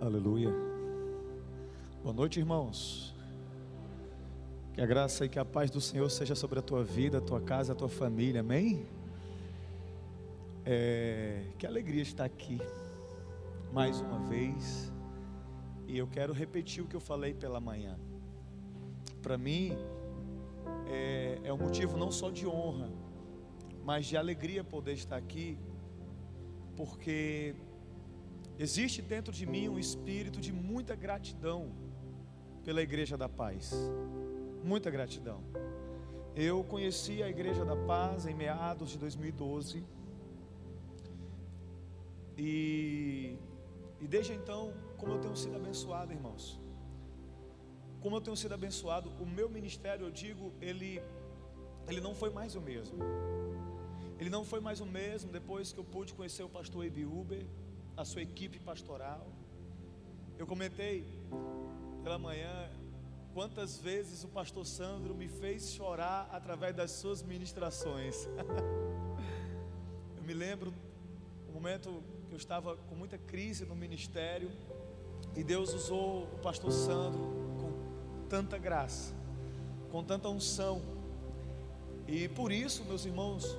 Aleluia. Boa noite, irmãos. Que a graça e que a paz do Senhor seja sobre a tua vida, a tua casa, a tua família. Amém? É, que alegria estar aqui mais uma vez. E eu quero repetir o que eu falei pela manhã. Para mim, é, é um motivo não só de honra, mas de alegria poder estar aqui, porque Existe dentro de mim um espírito de muita gratidão pela Igreja da Paz. Muita gratidão. Eu conheci a Igreja da Paz em meados de 2012. E, e desde então, como eu tenho sido abençoado, irmãos. Como eu tenho sido abençoado, o meu ministério, eu digo, ele, ele não foi mais o mesmo. Ele não foi mais o mesmo depois que eu pude conhecer o pastor Ebiúber a sua equipe pastoral. Eu comentei pela manhã quantas vezes o pastor Sandro me fez chorar através das suas ministrações. eu me lembro o momento que eu estava com muita crise no ministério e Deus usou o pastor Sandro com tanta graça, com tanta unção. E por isso, meus irmãos,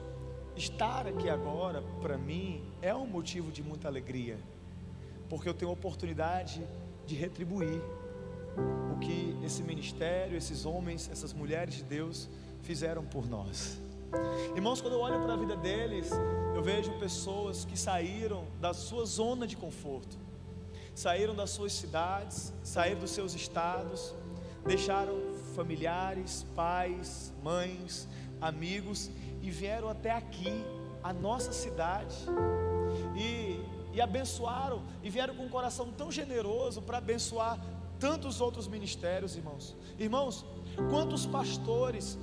Estar aqui agora, para mim, é um motivo de muita alegria, porque eu tenho a oportunidade de retribuir o que esse ministério, esses homens, essas mulheres de Deus fizeram por nós. Irmãos, quando eu olho para a vida deles, eu vejo pessoas que saíram da sua zona de conforto, saíram das suas cidades, saíram dos seus estados, deixaram familiares, pais, mães, amigos e vieram até aqui, a nossa cidade, e, e abençoaram, e vieram com um coração tão generoso para abençoar tantos outros ministérios, irmãos. Irmãos, quantos pastores,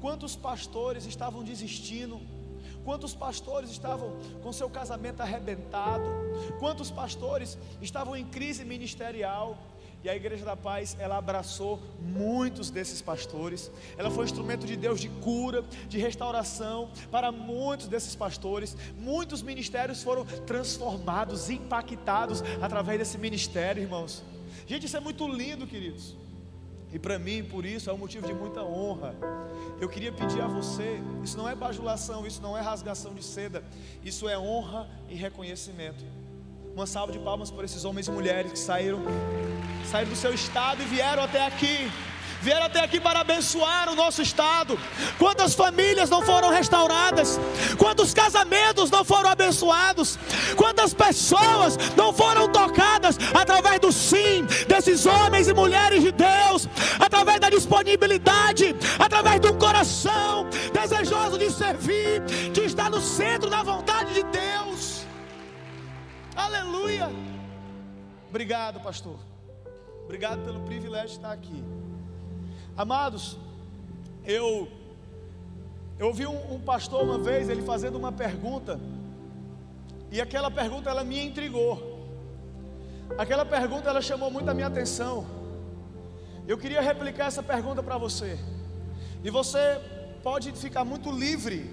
quantos pastores estavam desistindo, quantos pastores estavam com seu casamento arrebentado, quantos pastores estavam em crise ministerial, e a Igreja da Paz, ela abraçou muitos desses pastores. Ela foi um instrumento de Deus de cura, de restauração para muitos desses pastores. Muitos ministérios foram transformados, impactados através desse ministério, irmãos. Gente, isso é muito lindo, queridos. E para mim, por isso, é um motivo de muita honra. Eu queria pedir a você, isso não é bajulação, isso não é rasgação de seda, isso é honra e reconhecimento. Uma salva de palmas por esses homens e mulheres que saíram, saíram do seu estado e vieram até aqui. Vieram até aqui para abençoar o nosso estado. Quantas famílias não foram restauradas? Quantos casamentos não foram abençoados? Quantas pessoas não foram tocadas através do sim desses homens e mulheres de Deus? Através da disponibilidade, através do coração desejoso de servir, de estar no centro da vontade de Deus. Aleluia. Obrigado, pastor. Obrigado pelo privilégio de estar aqui. Amados, eu eu ouvi um, um, pastor uma vez ele fazendo uma pergunta e aquela pergunta ela me intrigou. Aquela pergunta ela chamou muito a minha atenção. Eu queria replicar essa pergunta para você. E você pode ficar muito livre,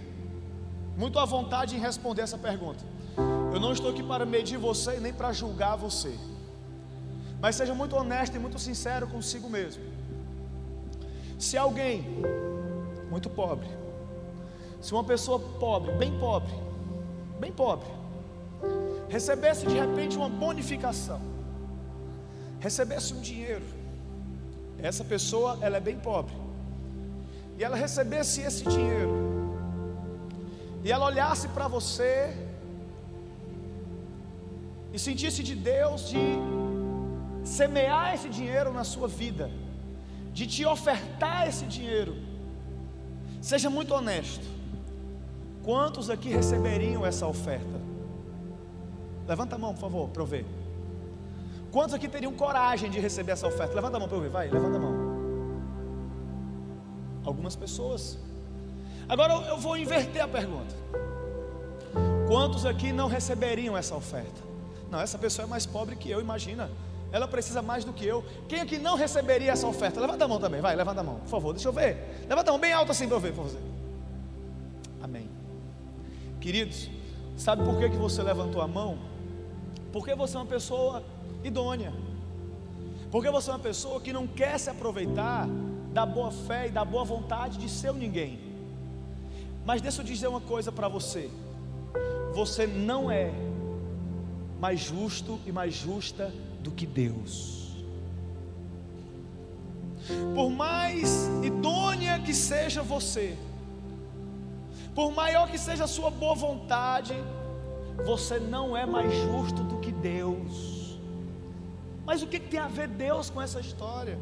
muito à vontade em responder essa pergunta. Eu não estou aqui para medir você nem para julgar você. Mas seja muito honesto e muito sincero consigo mesmo. Se alguém muito pobre, se uma pessoa pobre, bem pobre, bem pobre, recebesse de repente uma bonificação, recebesse um dinheiro, essa pessoa ela é bem pobre, e ela recebesse esse dinheiro, e ela olhasse para você e sentisse de Deus de semear esse dinheiro na sua vida, de te ofertar esse dinheiro, seja muito honesto. Quantos aqui receberiam essa oferta? Levanta a mão, por favor, para eu ver. Quantos aqui teriam coragem de receber essa oferta? Levanta a mão para eu ver, vai, levanta a mão. Algumas pessoas. Agora eu vou inverter a pergunta. Quantos aqui não receberiam essa oferta? Não, essa pessoa é mais pobre que eu, imagina. Ela precisa mais do que eu. Quem aqui não receberia essa oferta? Levanta a mão também, vai, levanta a mão, por favor, deixa eu ver. Levanta a mão bem alto assim para eu ver, por você. Amém. Queridos, sabe por que, que você levantou a mão? Porque você é uma pessoa idônea. Porque você é uma pessoa que não quer se aproveitar da boa fé e da boa vontade de ser ninguém. Mas deixa eu dizer uma coisa para você: você não é mais justo e mais justa do que Deus. Por mais idônea que seja você, por maior que seja a sua boa vontade, você não é mais justo do que Deus. Mas o que tem a ver Deus com essa história?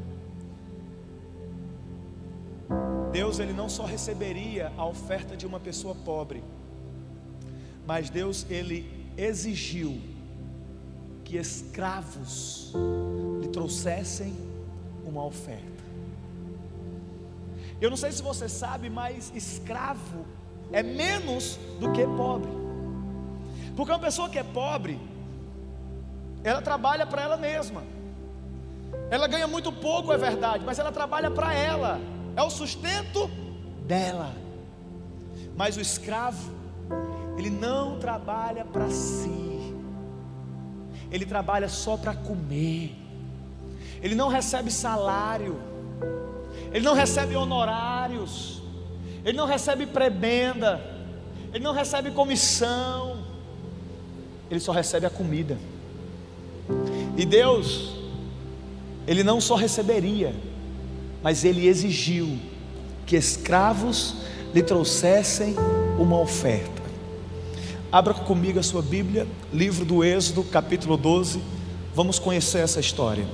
Deus ele não só receberia a oferta de uma pessoa pobre, mas Deus ele exigiu que escravos lhe trouxessem uma oferta. Eu não sei se você sabe, mas escravo é menos do que pobre. Porque uma pessoa que é pobre, ela trabalha para ela mesma. Ela ganha muito pouco, é verdade, mas ela trabalha para ela. É o sustento dela. Mas o escravo, ele não trabalha para si. Ele trabalha só para comer. Ele não recebe salário ele não recebe honorários, ele não recebe prebenda, ele não recebe comissão, ele só recebe a comida. E Deus, ele não só receberia, mas ele exigiu que escravos lhe trouxessem uma oferta. Abra comigo a sua Bíblia, livro do Êxodo, capítulo 12. Vamos conhecer essa história.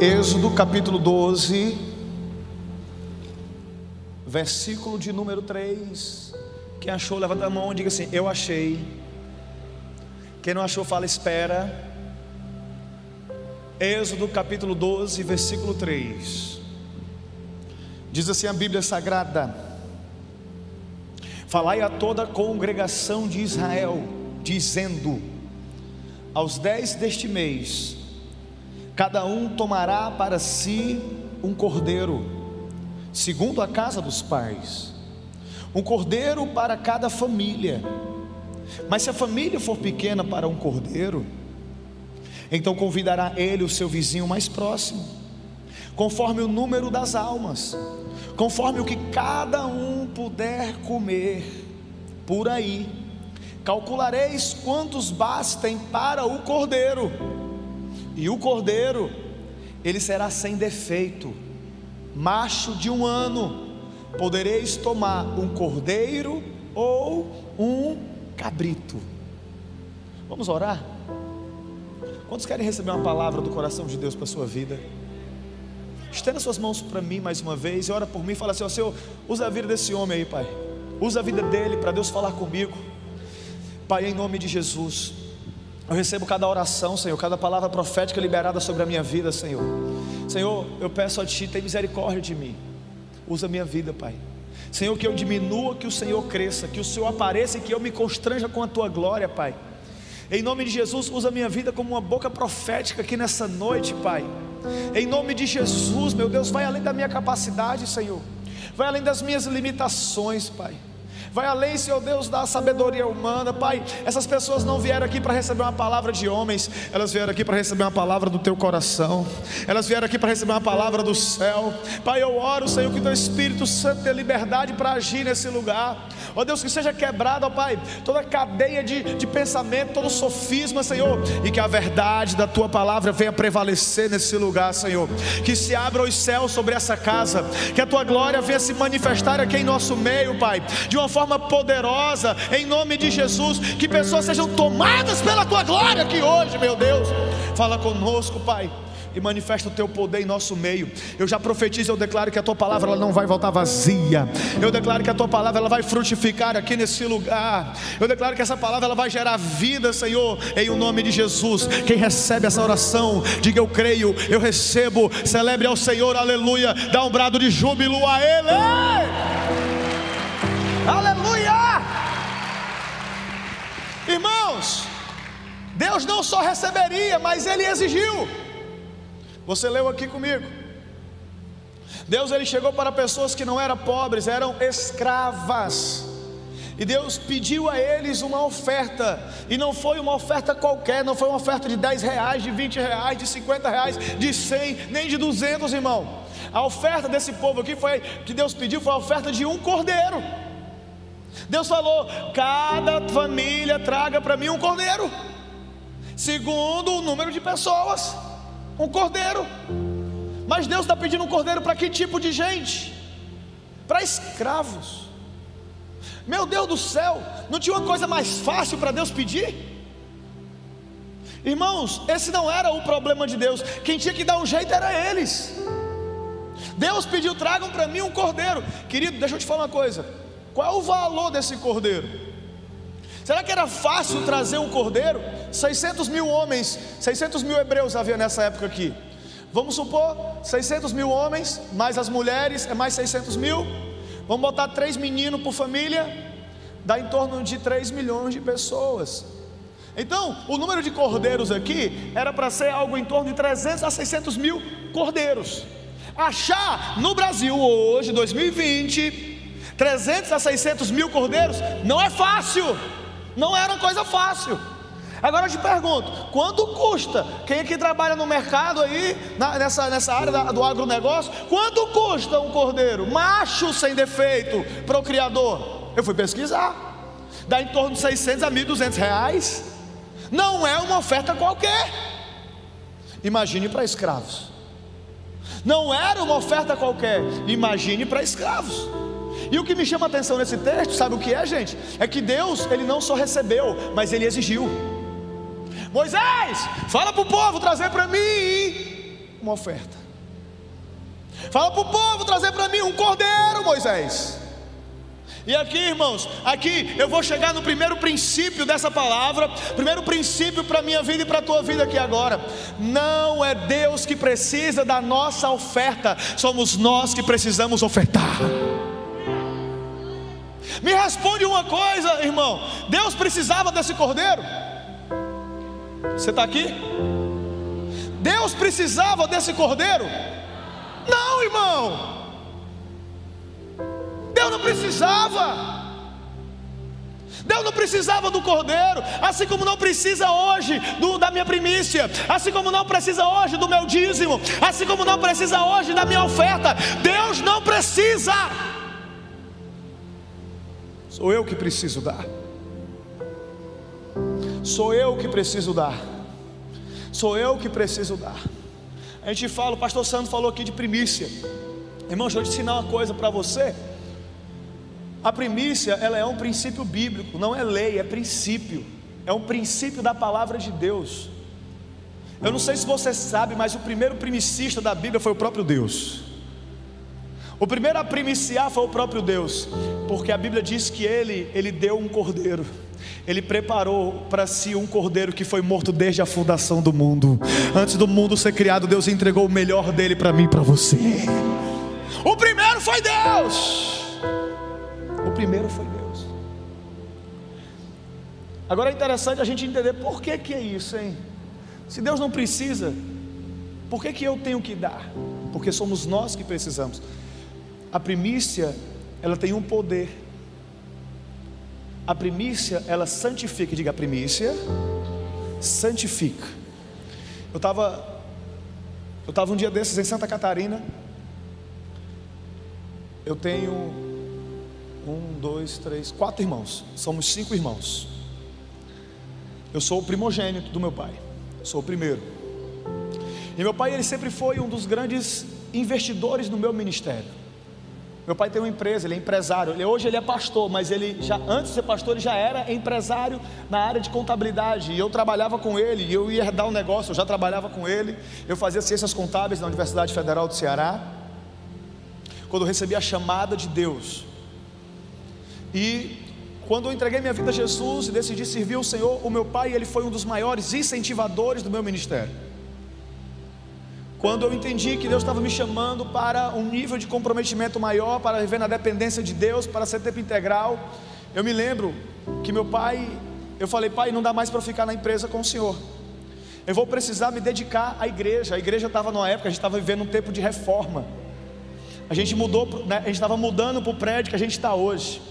Êxodo capítulo 12, versículo de número 3. Quem achou, levanta a mão e diga assim: Eu achei. Quem não achou, fala espera. Êxodo capítulo 12, versículo 3. Diz assim a Bíblia Sagrada: Falai a toda a congregação de Israel, dizendo: Aos dez deste mês, Cada um tomará para si um cordeiro, segundo a casa dos pais, um cordeiro para cada família. Mas se a família for pequena para um cordeiro, então convidará ele o seu vizinho mais próximo, conforme o número das almas, conforme o que cada um puder comer. Por aí, calculareis quantos bastem para o cordeiro e o cordeiro, ele será sem defeito, macho de um ano. Podereis tomar um cordeiro ou um cabrito. Vamos orar? Quantos querem receber uma palavra do coração de Deus para a sua vida? Estenda suas mãos para mim mais uma vez e ora por mim. Fala assim: ó, Senhor, usa a vida desse homem aí, Pai. Usa a vida dele para Deus falar comigo. Pai, em nome de Jesus. Eu recebo cada oração, Senhor, cada palavra profética liberada sobre a minha vida, Senhor. Senhor, eu peço a Ti, tem misericórdia de mim. Usa a minha vida, Pai. Senhor, que eu diminua, que o Senhor cresça, que o Senhor apareça e que eu me constranja com a Tua glória, Pai. Em nome de Jesus, usa a minha vida como uma boca profética aqui nessa noite, Pai. Em nome de Jesus, meu Deus, vai além da minha capacidade, Senhor. Vai além das minhas limitações, Pai vai além, Senhor Deus, da sabedoria humana, Pai. Essas pessoas não vieram aqui para receber uma palavra de homens, elas vieram aqui para receber uma palavra do teu coração, elas vieram aqui para receber uma palavra do céu, Pai. Eu oro, Senhor, que o teu Espírito Santo tenha liberdade para agir nesse lugar, ó Deus, que seja quebrado, ó Pai, toda cadeia de, de pensamento, todo sofisma, Senhor, e que a verdade da tua palavra venha prevalecer nesse lugar, Senhor. Que se abra os céus sobre essa casa, que a tua glória venha se manifestar aqui em nosso meio, Pai, de uma forma forma poderosa, em nome de Jesus. Que pessoas sejam tomadas pela tua glória aqui hoje, meu Deus. Fala conosco, Pai e manifesta o teu poder em nosso meio. Eu já profetizo, eu declaro que a tua palavra ela não vai voltar vazia. Eu declaro que a tua palavra ela vai frutificar aqui nesse lugar. Eu declaro que essa palavra ela vai gerar vida, Senhor, em o nome de Jesus. Quem recebe essa oração, diga eu creio, eu recebo. Celebre ao Senhor, aleluia. Dá um brado de júbilo a ele. Aleluia! Irmãos, Deus não só receberia, mas Ele exigiu. Você leu aqui comigo. Deus ele chegou para pessoas que não eram pobres, eram escravas. E Deus pediu a eles uma oferta, e não foi uma oferta qualquer, não foi uma oferta de 10 reais, de 20 reais, de 50 reais, de 100, nem de 200, irmão. A oferta desse povo aqui foi, que Deus pediu, foi a oferta de um cordeiro. Deus falou: cada família traga para mim um cordeiro, segundo o número de pessoas, um cordeiro. Mas Deus está pedindo um cordeiro para que tipo de gente? Para escravos. Meu Deus do céu, não tinha uma coisa mais fácil para Deus pedir? Irmãos, esse não era o problema de Deus, quem tinha que dar um jeito era eles. Deus pediu: tragam para mim um cordeiro. Querido, deixa eu te falar uma coisa: qual é o valor desse cordeiro? Será que era fácil trazer um cordeiro? 600 mil homens, 600 mil hebreus havia nessa época aqui. Vamos supor, 600 mil homens, mais as mulheres, é mais 600 mil. Vamos botar três meninos por família, dá em torno de 3 milhões de pessoas. Então, o número de cordeiros aqui era para ser algo em torno de 300 a 600 mil cordeiros. Achar no Brasil hoje, 2020, 300 a 600 mil cordeiros não é fácil, não era uma coisa fácil. Agora eu te pergunto: quanto custa? Quem aqui trabalha no mercado aí, na, nessa, nessa área da, do agronegócio, quanto custa um cordeiro? Macho sem defeito, procriador? Eu fui pesquisar, dá em torno de 600 a 1.200 reais. Não é uma oferta qualquer. Imagine para escravos. Não era uma oferta qualquer. Imagine para escravos. E o que me chama a atenção nesse texto, sabe o que é, gente? É que Deus, ele não só recebeu, mas ele exigiu. Moisés, fala para o povo trazer para mim uma oferta. Fala para o povo trazer para mim um cordeiro, Moisés. E aqui, irmãos, aqui eu vou chegar no primeiro princípio dessa palavra, primeiro princípio para a minha vida e para a tua vida aqui agora. Não é Deus que precisa da nossa oferta, somos nós que precisamos ofertar. Me responde uma coisa, irmão: Deus precisava desse cordeiro? Você está aqui? Deus precisava desse cordeiro? Não, irmão. Deus não precisava. Deus não precisava do cordeiro, assim como não precisa hoje do, da minha primícia, assim como não precisa hoje do meu dízimo, assim como não precisa hoje da minha oferta. Deus não precisa. Sou eu que preciso dar. Sou eu que preciso dar. Sou eu que preciso dar. A gente fala, o pastor Santo falou aqui de primícia. Irmão, deixa eu te ensinar uma coisa para você. A primícia, ela é um princípio bíblico, não é lei, é princípio. É um princípio da palavra de Deus. Eu não sei se você sabe, mas o primeiro primicista da Bíblia foi o próprio Deus. O primeiro a primiciar foi o próprio Deus, porque a Bíblia diz que ele, ele deu um cordeiro. Ele preparou para si um cordeiro que foi morto desde a fundação do mundo. Antes do mundo ser criado, Deus entregou o melhor dele para mim e para você. O primeiro foi Deus. O primeiro foi Deus. Agora é interessante a gente entender por que, que é isso, hein? Se Deus não precisa, por que, que eu tenho que dar? Porque somos nós que precisamos. A primícia, ela tem um poder a primícia, ela santifica, diga a primícia, santifica. Eu estava eu estava um dia desses em Santa Catarina. Eu tenho um, dois, três, quatro irmãos. Somos cinco irmãos. Eu sou o primogênito do meu pai. Sou o primeiro. E meu pai ele sempre foi um dos grandes investidores no meu ministério. Meu pai tem uma empresa, ele é empresário. Ele, hoje ele é pastor, mas ele já antes de ser pastor ele já era empresário na área de contabilidade. E eu trabalhava com ele, e eu ia herdar um negócio, eu já trabalhava com ele. Eu fazia ciências contábeis na Universidade Federal do Ceará. Quando eu recebi a chamada de Deus. E quando eu entreguei minha vida a Jesus e decidi servir o Senhor, o meu pai ele foi um dos maiores incentivadores do meu ministério. Quando eu entendi que Deus estava me chamando para um nível de comprometimento maior, para viver na dependência de Deus, para ser tempo integral, eu me lembro que meu pai, eu falei, pai, não dá mais para ficar na empresa com o senhor. Eu vou precisar me dedicar à igreja. A igreja estava numa época, a gente estava vivendo um tempo de reforma. A gente mudou, né, a gente estava mudando para o prédio que a gente está hoje.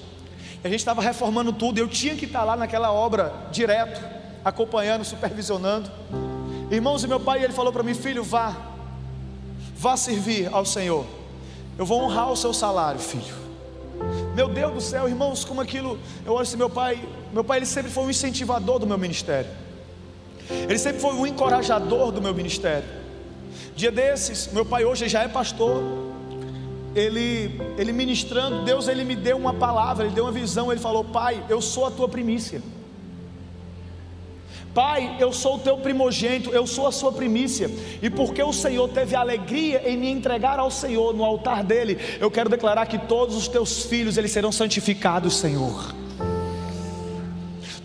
A gente estava reformando tudo. Eu tinha que estar lá naquela obra direto, acompanhando, supervisionando. Irmãos, e meu pai, ele falou para mim, filho, vá, vá servir ao Senhor. Eu vou honrar o seu salário, filho. Meu Deus do céu, irmãos, como aquilo. Eu olho assim, meu pai, meu pai, ele sempre foi um incentivador do meu ministério. Ele sempre foi um encorajador do meu ministério. Dia desses, meu pai hoje já é pastor. Ele, ele ministrando, Deus ele me deu uma palavra, ele deu uma visão, ele falou: "Pai, eu sou a tua primícia". Pai, eu sou o teu primogênito, eu sou a sua primícia, e porque o Senhor teve alegria em me entregar ao Senhor no altar dele, eu quero declarar que todos os teus filhos eles serão santificados, Senhor.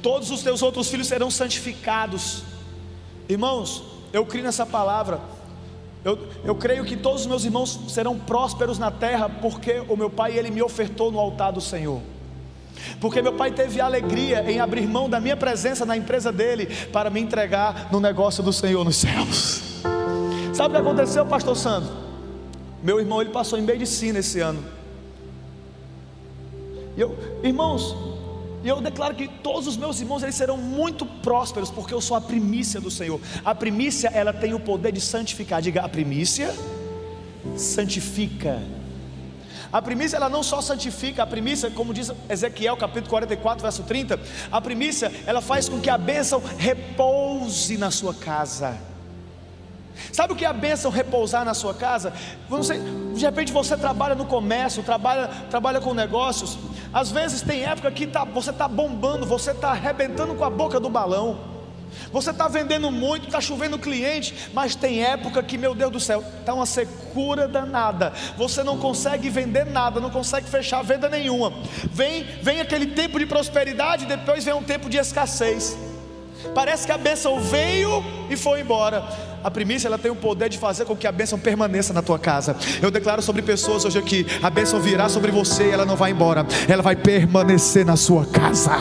Todos os teus outros filhos serão santificados. Irmãos, eu creio nessa palavra. Eu, eu creio que todos os meus irmãos serão prósperos na terra, porque o meu pai ele me ofertou no altar do Senhor. Porque meu pai teve alegria em abrir mão da minha presença na empresa dele para me entregar no negócio do Senhor nos céus. Sabe o que aconteceu, pastor Sandro? Meu irmão ele passou em medicina esse ano. E eu, irmãos, e eu declaro que todos os meus irmãos eles serão muito prósperos, porque eu sou a primícia do Senhor. A primícia ela tem o poder de santificar. Diga, a primícia santifica. A primícia ela não só santifica, a primícia, como diz Ezequiel capítulo 44, verso 30, a primícia ela faz com que a bênção repouse na sua casa. Sabe o que é a bênção repousar na sua casa? Você, de repente você trabalha no comércio, trabalha, trabalha com negócios. Às vezes tem época que tá, você está bombando, você está arrebentando com a boca do balão. Você está vendendo muito, está chovendo cliente, mas tem época que, meu Deus do céu, está uma secura danada. Você não consegue vender nada, não consegue fechar venda nenhuma. Vem, vem aquele tempo de prosperidade, depois vem um tempo de escassez. Parece que a bênção veio e foi embora. A primícia ela tem o poder de fazer com que a bênção permaneça na tua casa. Eu declaro sobre pessoas hoje aqui: a bênção virá sobre você e ela não vai embora, ela vai permanecer na sua casa.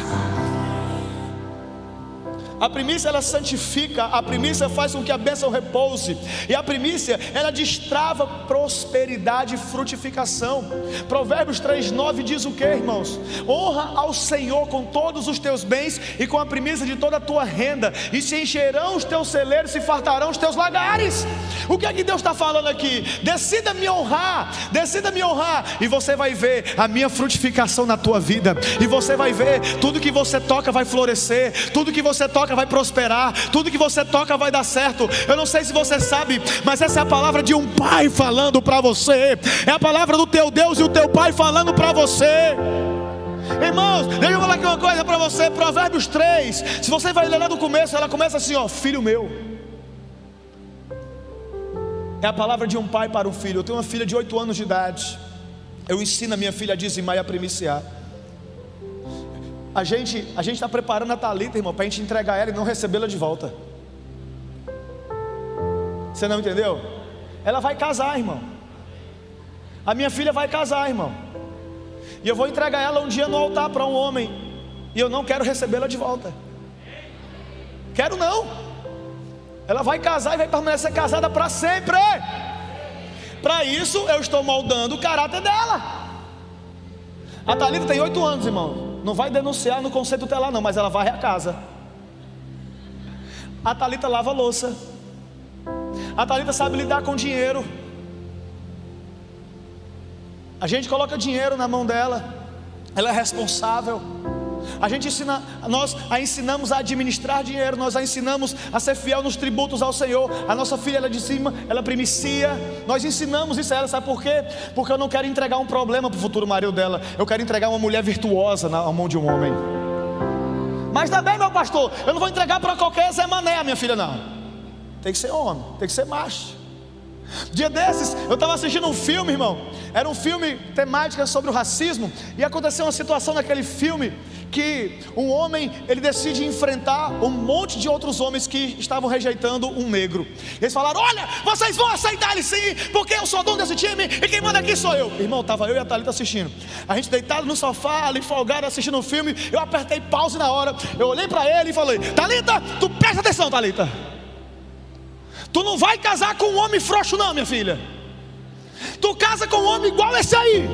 A primícia ela santifica, a primícia faz com que a bênção repouse, e a primícia ela destrava prosperidade e frutificação. Provérbios 3:9 diz o que, irmãos? Honra ao Senhor com todos os teus bens e com a primícia de toda a tua renda, e se encherão os teus celeiros, se fartarão os teus lagares. O que é que Deus está falando aqui? Decida me honrar, decida me honrar, e você vai ver a minha frutificação na tua vida, e você vai ver tudo que você toca vai florescer, tudo que você toca toca vai prosperar, tudo que você toca vai dar certo. Eu não sei se você sabe, mas essa é a palavra de um pai falando para você, é a palavra do teu Deus e o teu pai falando para você. Irmãos, deixa eu falar aqui uma coisa para você, Provérbios 3. Se você vai ler lá do começo, ela começa assim: ó, filho meu. É a palavra de um pai para um filho. Eu tenho uma filha de 8 anos de idade. Eu ensino a minha filha a dizimar e a primiciar. A gente a gente está preparando a Talita, irmão, para a gente entregar ela e não recebê-la de volta. Você não entendeu? Ela vai casar, irmão. A minha filha vai casar, irmão. E eu vou entregar ela um dia no altar para um homem. E eu não quero recebê-la de volta. Quero não. Ela vai casar e vai permanecer casada para sempre. Para isso eu estou moldando o caráter dela. A Thalita tem oito anos, irmão. Não vai denunciar no conceito tutelar, não, mas ela varre a casa. A Talita lava a louça. A Talita sabe lidar com dinheiro. A gente coloca dinheiro na mão dela. Ela é responsável. A gente ensina, nós a ensinamos a administrar dinheiro, nós a ensinamos a ser fiel nos tributos ao Senhor. A nossa filha ela é de cima, ela primicia. Nós ensinamos isso a ela, sabe por quê? Porque eu não quero entregar um problema para o futuro marido dela. Eu quero entregar uma mulher virtuosa na mão de um homem. Mas também, meu pastor, eu não vou entregar para qualquer Zé Mané, minha filha, não. Tem que ser homem, tem que ser macho. Dia desses, eu estava assistindo um filme, irmão. Era um filme temática sobre o racismo. E aconteceu uma situação naquele filme que um homem ele decide enfrentar um monte de outros homens que estavam rejeitando um negro. Eles falaram: Olha, vocês vão aceitar ele sim, porque eu sou dono desse time e quem manda aqui sou eu. Irmão, estava eu e a Thalita assistindo. A gente deitado no sofá, ali folgado, assistindo o um filme. Eu apertei pause na hora. Eu olhei para ele e falei: Thalita, tu presta atenção, Thalita. Tu não vai casar com um homem frouxo, não, minha filha. Tu casa com um homem igual esse aí,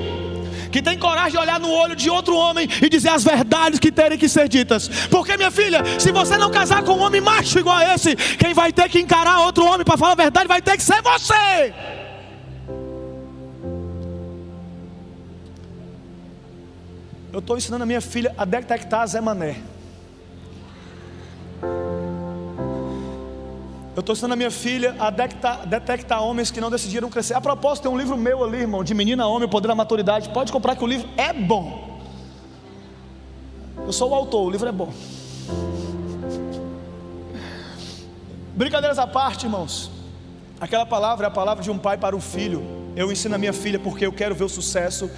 que tem coragem de olhar no olho de outro homem e dizer as verdades que terem que ser ditas. Porque, minha filha, se você não casar com um homem macho igual a esse, quem vai ter que encarar outro homem para falar a verdade vai ter que ser você. Eu estou ensinando a minha filha a detectar Zé Mané. Eu estou ensinando a minha filha a detectar, detectar, homens que não decidiram crescer. A propósito, tem um livro meu ali, irmão, de Menina a Homem, o Poder da Maturidade. Pode comprar que o livro é bom. Eu sou o autor, o livro é bom. Brincadeiras à parte, irmãos. Aquela palavra é a palavra de um pai para o filho. Eu ensino a minha filha porque eu quero ver o sucesso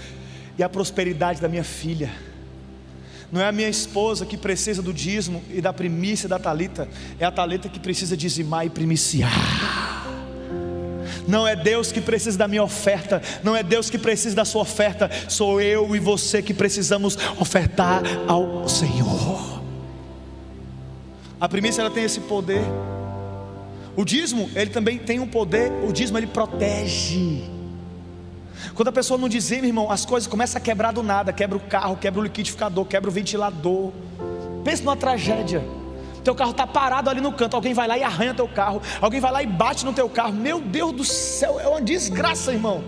e a prosperidade da minha filha. Não é a minha esposa que precisa do dízimo e da primícia da talita, é a talita que precisa dizimar e primiciar. Não é Deus que precisa da minha oferta, não é Deus que precisa da sua oferta, sou eu e você que precisamos ofertar ao Senhor. A primícia ela tem esse poder. O dízimo, ele também tem um poder, o dízimo ele protege. Quando a pessoa não dizima, irmão, as coisas começam a quebrar do nada, quebra o carro, quebra o liquidificador, quebra o ventilador. Pense numa tragédia. Teu carro está parado ali no canto, alguém vai lá e arranha teu carro, alguém vai lá e bate no teu carro. Meu Deus do céu, é uma desgraça, irmão.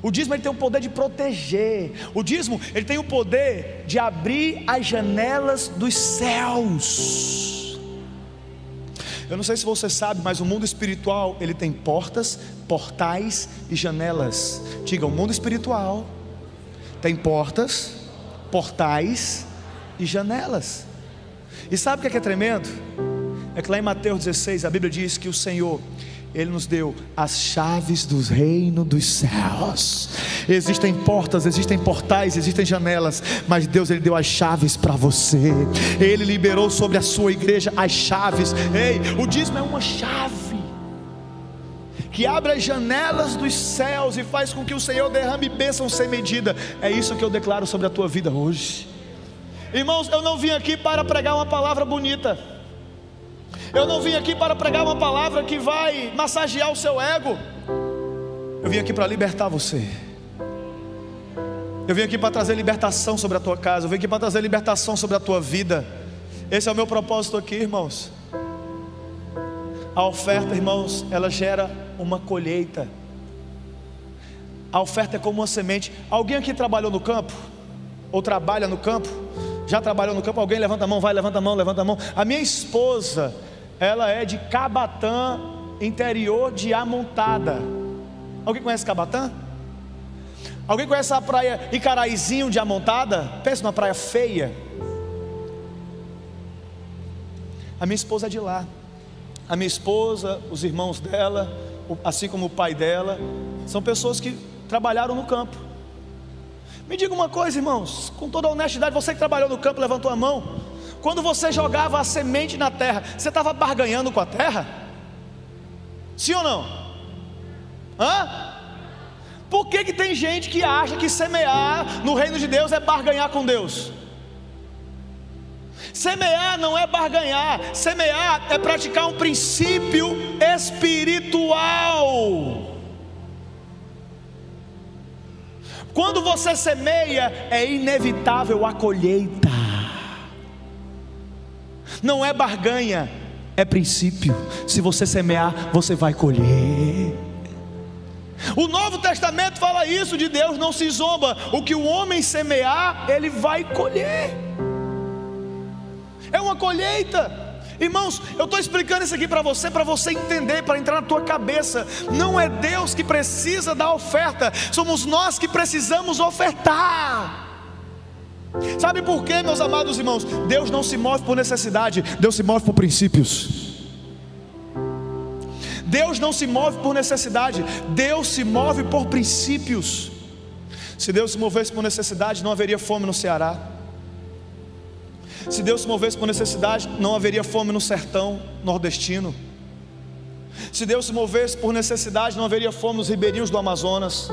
O dízimo ele tem o poder de proteger. O dízimo ele tem o poder de abrir as janelas dos céus. Eu não sei se você sabe, mas o mundo espiritual ele tem portas, portais e janelas. Diga, o mundo espiritual tem portas, portais e janelas. E sabe o que é, que é tremendo? É que lá em Mateus 16 a Bíblia diz que o Senhor ele nos deu as chaves do reino dos céus. Existem portas, existem portais, existem janelas, mas Deus ele deu as chaves para você. Ele liberou sobre a sua igreja as chaves. Ei, o dízimo é uma chave que abre as janelas dos céus e faz com que o Senhor derrame bênção sem medida. É isso que eu declaro sobre a tua vida hoje. Irmãos, eu não vim aqui para pregar uma palavra bonita. Eu não vim aqui para pregar uma palavra que vai massagear o seu ego. Eu vim aqui para libertar você. Eu vim aqui para trazer libertação sobre a tua casa. Eu vim aqui para trazer libertação sobre a tua vida. Esse é o meu propósito aqui, irmãos. A oferta, irmãos, ela gera uma colheita. A oferta é como uma semente. Alguém aqui trabalhou no campo? Ou trabalha no campo? Já trabalhou no campo? Alguém levanta a mão, vai, levanta a mão, levanta a mão. A minha esposa, ela é de Cabatã, interior de Amontada. Alguém conhece Cabatã? Alguém conhece a praia Icaraizinho de Amontada? Pensa numa praia feia. A minha esposa é de lá. A minha esposa, os irmãos dela, assim como o pai dela, são pessoas que trabalharam no campo. Me diga uma coisa, irmãos, com toda honestidade, você que trabalhou no campo, levantou a mão. Quando você jogava a semente na terra, você estava barganhando com a terra? Sim ou não? Hã? Por que, que tem gente que acha que semear no reino de Deus é barganhar com Deus? Semear não é barganhar, semear é praticar um princípio espiritual. Quando você semeia, é inevitável a colheita não é barganha, é princípio. Se você semear, você vai colher. O Novo Testamento fala isso de Deus, não se zomba. O que o homem semear, ele vai colher. É uma colheita. Irmãos, eu estou explicando isso aqui para você, para você entender, para entrar na tua cabeça. Não é Deus que precisa da oferta, somos nós que precisamos ofertar. Sabe por quê, meus amados irmãos? Deus não se move por necessidade, Deus se move por princípios. Deus não se move por necessidade, Deus se move por princípios. Se Deus se movesse por necessidade, não haveria fome no Ceará. Se Deus se movesse por necessidade, não haveria fome no sertão nordestino. Se Deus se movesse por necessidade, não haveria fome nos ribeirinhos do Amazonas.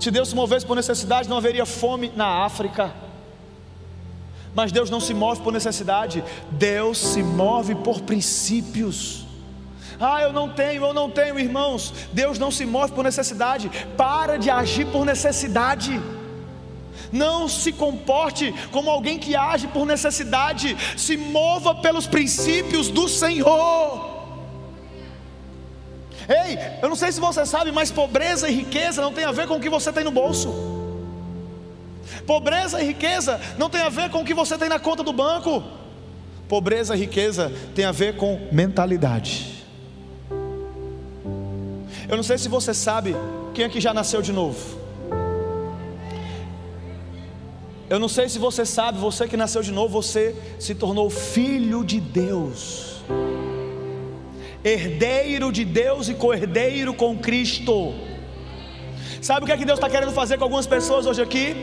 Se Deus se movesse por necessidade, não haveria fome na África. Mas Deus não se move por necessidade, Deus se move por princípios. Ah, eu não tenho, eu não tenho, irmãos. Deus não se move por necessidade. Para de agir por necessidade. Não se comporte como alguém que age por necessidade. Se mova pelos princípios do Senhor. Ei, eu não sei se você sabe, mas pobreza e riqueza não tem a ver com o que você tem no bolso. Pobreza e riqueza não tem a ver com o que você tem na conta do banco. Pobreza e riqueza tem a ver com mentalidade. Eu não sei se você sabe quem aqui já nasceu de novo. Eu não sei se você sabe, você que nasceu de novo, você se tornou filho de Deus herdeiro de Deus e co-herdeiro com Cristo. Sabe o que é que Deus está querendo fazer com algumas pessoas hoje aqui?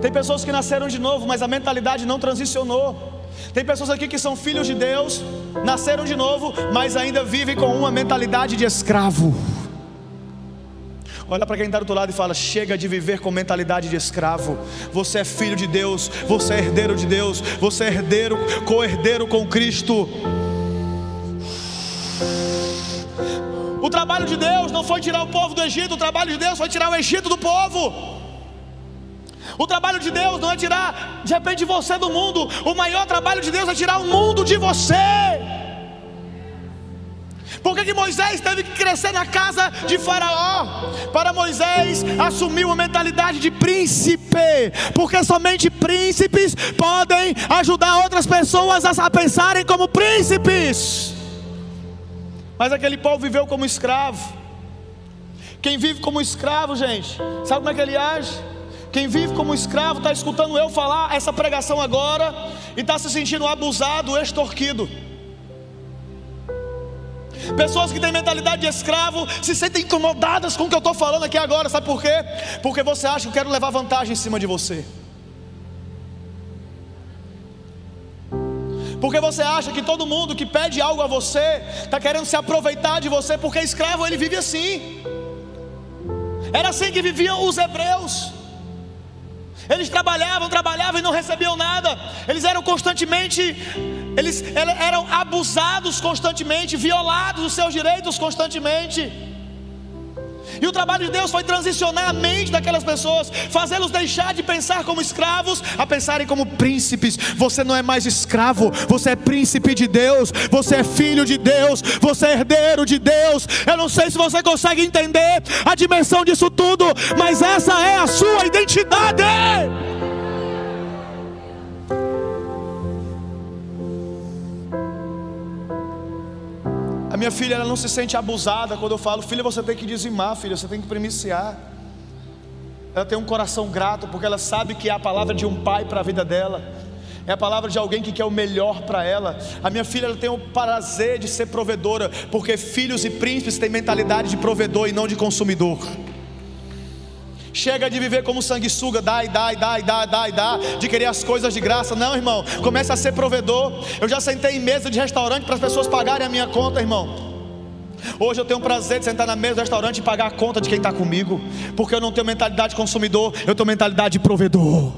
Tem pessoas que nasceram de novo, mas a mentalidade não transicionou. Tem pessoas aqui que são filhos de Deus, nasceram de novo, mas ainda vivem com uma mentalidade de escravo. Olha para quem está do outro lado e fala: chega de viver com mentalidade de escravo. Você é filho de Deus, você é herdeiro de Deus, você é herdeiro, co-herdeiro com Cristo. O trabalho de Deus não foi tirar o povo do Egito, o trabalho de Deus foi tirar o Egito do povo. O trabalho de Deus não é tirar de repente você do mundo, o maior trabalho de Deus é tirar o mundo de você. Por que, que Moisés teve que crescer na casa de Faraó? Para Moisés assumir uma mentalidade de príncipe, porque somente príncipes podem ajudar outras pessoas a pensarem como príncipes. Mas aquele povo viveu como escravo. Quem vive como escravo, gente, sabe como é que ele age? Quem vive como escravo está escutando eu falar essa pregação agora e está se sentindo abusado, extorquido. Pessoas que têm mentalidade de escravo se sentem incomodadas com o que eu estou falando aqui agora, sabe por quê? Porque você acha que eu quero levar vantagem em cima de você. Porque você acha que todo mundo que pede algo a você está querendo se aproveitar de você, porque escravo ele vive assim. Era assim que viviam os hebreus. Eles trabalhavam, trabalhavam e não recebiam nada. Eles eram constantemente, eles eram abusados constantemente, violados os seus direitos constantemente. E o trabalho de Deus foi transicionar a mente daquelas pessoas, fazê-los deixar de pensar como escravos, a pensarem como príncipes. Você não é mais escravo, você é príncipe de Deus, você é filho de Deus, você é herdeiro de Deus. Eu não sei se você consegue entender a dimensão disso tudo, mas essa é a sua identidade. Minha filha ela não se sente abusada quando eu falo, filha, você tem que dizimar, filha, você tem que primiciar. Ela tem um coração grato porque ela sabe que é a palavra de um pai para a vida dela. É a palavra de alguém que quer o melhor para ela. A minha filha ela tem o prazer de ser provedora, porque filhos e príncipes têm mentalidade de provedor e não de consumidor. Chega de viver como sanguessuga, dá e dá e dá e dá, e dá, de querer as coisas de graça. Não, irmão, começa a ser provedor. Eu já sentei em mesa de restaurante para as pessoas pagarem a minha conta, irmão. Hoje eu tenho o prazer de sentar na mesa do restaurante e pagar a conta de quem está comigo, porque eu não tenho mentalidade de consumidor, eu tenho mentalidade de provedor.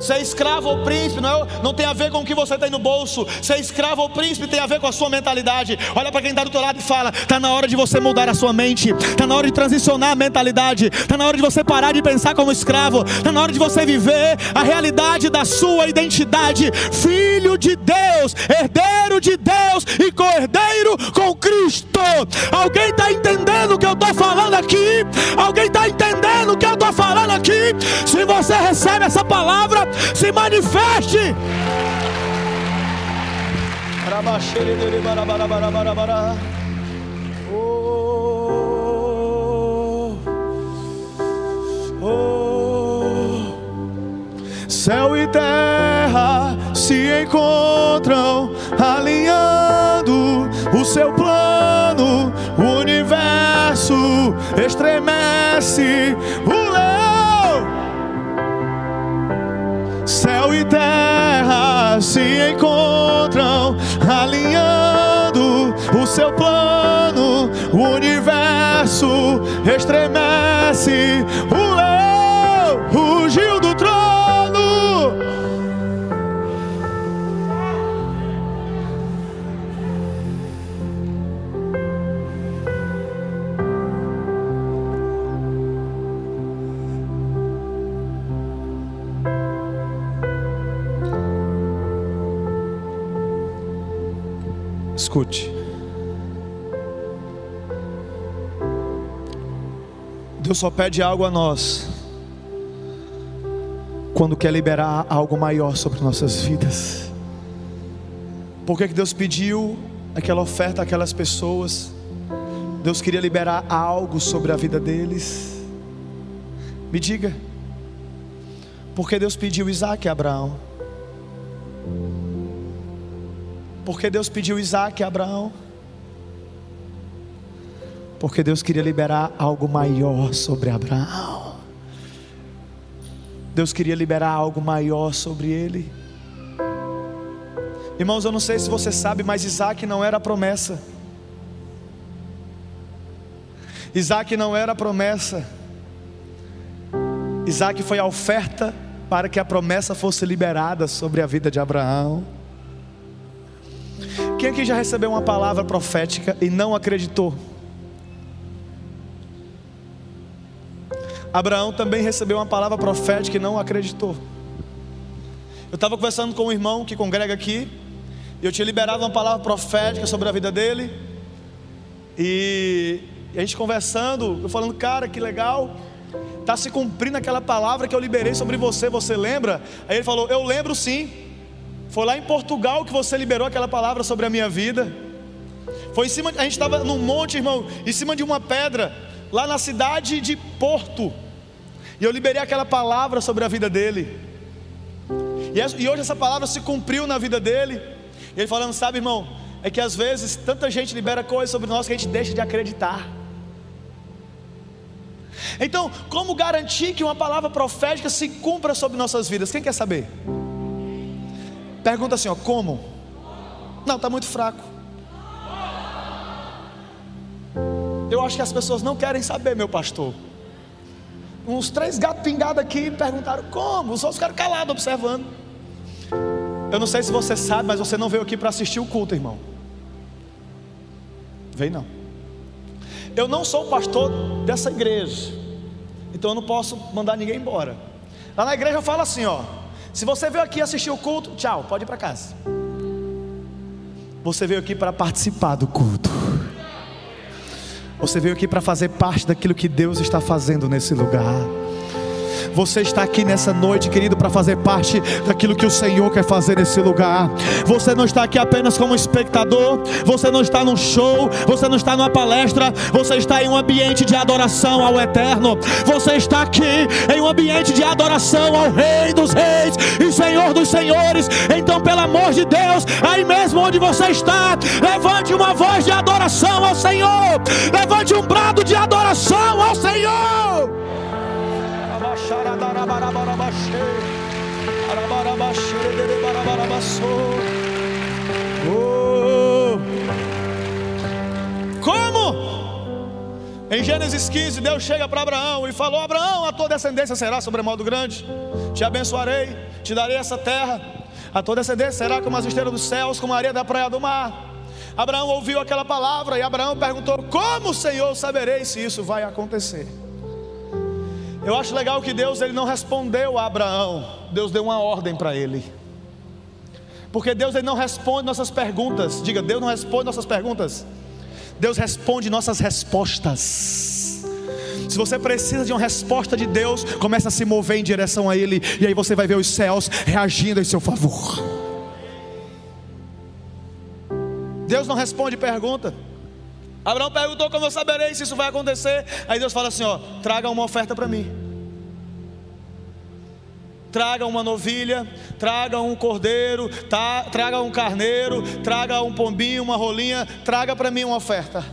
Ser escravo ou príncipe não, é, não tem a ver com o que você tem no bolso. Ser escravo ou príncipe tem a ver com a sua mentalidade. Olha para quem está do teu lado e fala: está na hora de você mudar a sua mente, está na hora de transicionar a mentalidade, está na hora de você parar de pensar como escravo, está na hora de você viver a realidade da sua identidade, filho de Deus, herdeiro de Deus e co-herdeiro com Cristo. Alguém está entendendo o que eu estou falando aqui? Alguém está entendendo o que eu estou falando aqui? Se você recebe essa palavra, se manifeste. Oh, oh. Céu e terra se encontram, alinhando o seu plano. O universo estremece, Céu e terra se encontram, alinhando o seu plano. O universo estremece, o Escute. Deus só pede algo a nós quando quer liberar algo maior sobre nossas vidas. Por que, Deus pediu aquela oferta àquelas pessoas? Deus queria liberar algo sobre a vida deles. Me diga, por que Deus pediu Isaac a Abraão? Porque Deus pediu Isaac a Abraão? Porque Deus queria liberar algo maior sobre Abraão. Deus queria liberar algo maior sobre ele. Irmãos, eu não sei se você sabe, mas Isaac não era a promessa. Isaac não era a promessa. Isaac foi a oferta para que a promessa fosse liberada sobre a vida de Abraão. Quem aqui já recebeu uma palavra profética e não acreditou? Abraão também recebeu uma palavra profética e não acreditou. Eu estava conversando com um irmão que congrega aqui, e eu tinha liberado uma palavra profética sobre a vida dele, e a gente conversando, eu falando, cara, que legal, está se cumprindo aquela palavra que eu liberei sobre você, você lembra? Aí ele falou, eu lembro sim. Foi lá em Portugal que você liberou aquela palavra sobre a minha vida. Foi em cima, a gente estava num monte, irmão, em cima de uma pedra, lá na cidade de Porto. E eu liberei aquela palavra sobre a vida dele. E hoje essa palavra se cumpriu na vida dele. E ele falando, sabe, irmão, é que às vezes tanta gente libera coisas sobre nós que a gente deixa de acreditar. Então, como garantir que uma palavra profética se cumpra sobre nossas vidas? Quem quer saber? Pergunta assim, ó, como? Não, está muito fraco. Eu acho que as pessoas não querem saber, meu pastor. Uns três gatos pingados aqui perguntaram como, os outros ficaram calados observando. Eu não sei se você sabe, mas você não veio aqui para assistir o culto, irmão. Veio não. Eu não sou pastor dessa igreja, então eu não posso mandar ninguém embora. Lá na igreja eu falo assim, ó. Se você veio aqui assistir o culto, tchau, pode ir para casa. Você veio aqui para participar do culto. Você veio aqui para fazer parte daquilo que Deus está fazendo nesse lugar. Você está aqui nessa noite, querido, para fazer parte daquilo que o Senhor quer fazer nesse lugar. Você não está aqui apenas como espectador, você não está num show, você não está numa palestra, você está em um ambiente de adoração ao Eterno. Você está aqui em um ambiente de adoração ao Rei dos Reis e Senhor dos Senhores. Então, pelo amor de Deus, aí mesmo onde você está, levante uma voz de adoração ao Senhor. Levante um brado de adoração ao Senhor. Oh. Como? Em Gênesis 15, Deus chega para Abraão e falou: Abraão, a tua descendência será sobremodo grande, te abençoarei, te darei essa terra, a tua descendência será como as estrelas dos céus, como a areia da praia do mar. Abraão ouviu aquela palavra e Abraão perguntou: Como, Senhor, saberei se isso vai acontecer? Eu acho legal que Deus ele não respondeu a Abraão, Deus deu uma ordem para ele. Porque Deus ele não responde nossas perguntas. Diga, Deus não responde nossas perguntas. Deus responde nossas respostas. Se você precisa de uma resposta de Deus, comece a se mover em direção a Ele, e aí você vai ver os céus reagindo em seu favor. Deus não responde pergunta. Abraão perguntou como eu saberei se isso vai acontecer. Aí Deus fala assim: ó, traga uma oferta para mim. Traga uma novilha, traga um cordeiro, tá, traga um carneiro, traga um pombinho, uma rolinha, traga para mim uma oferta.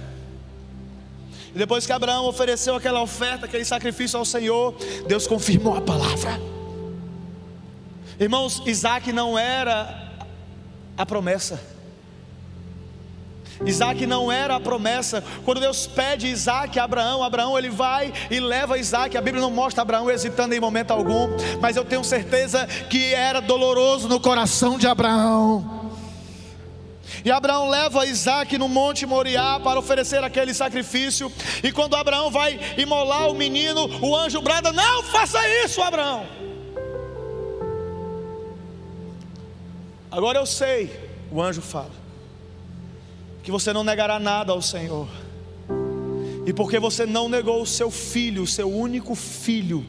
E depois que Abraão ofereceu aquela oferta, aquele sacrifício ao Senhor, Deus confirmou a palavra. Irmãos, Isaac não era a promessa. Isaac não era a promessa. Quando Deus pede Isaac a Abraão, Abraão ele vai e leva Isaac. A Bíblia não mostra Abraão hesitando em momento algum, mas eu tenho certeza que era doloroso no coração de Abraão. E Abraão leva Isaac no Monte Moriá para oferecer aquele sacrifício. E quando Abraão vai imolar o menino, o anjo brada: Não faça isso, Abraão. Agora eu sei, o anjo fala que você não negará nada ao Senhor. E porque você não negou o seu filho, o seu único filho,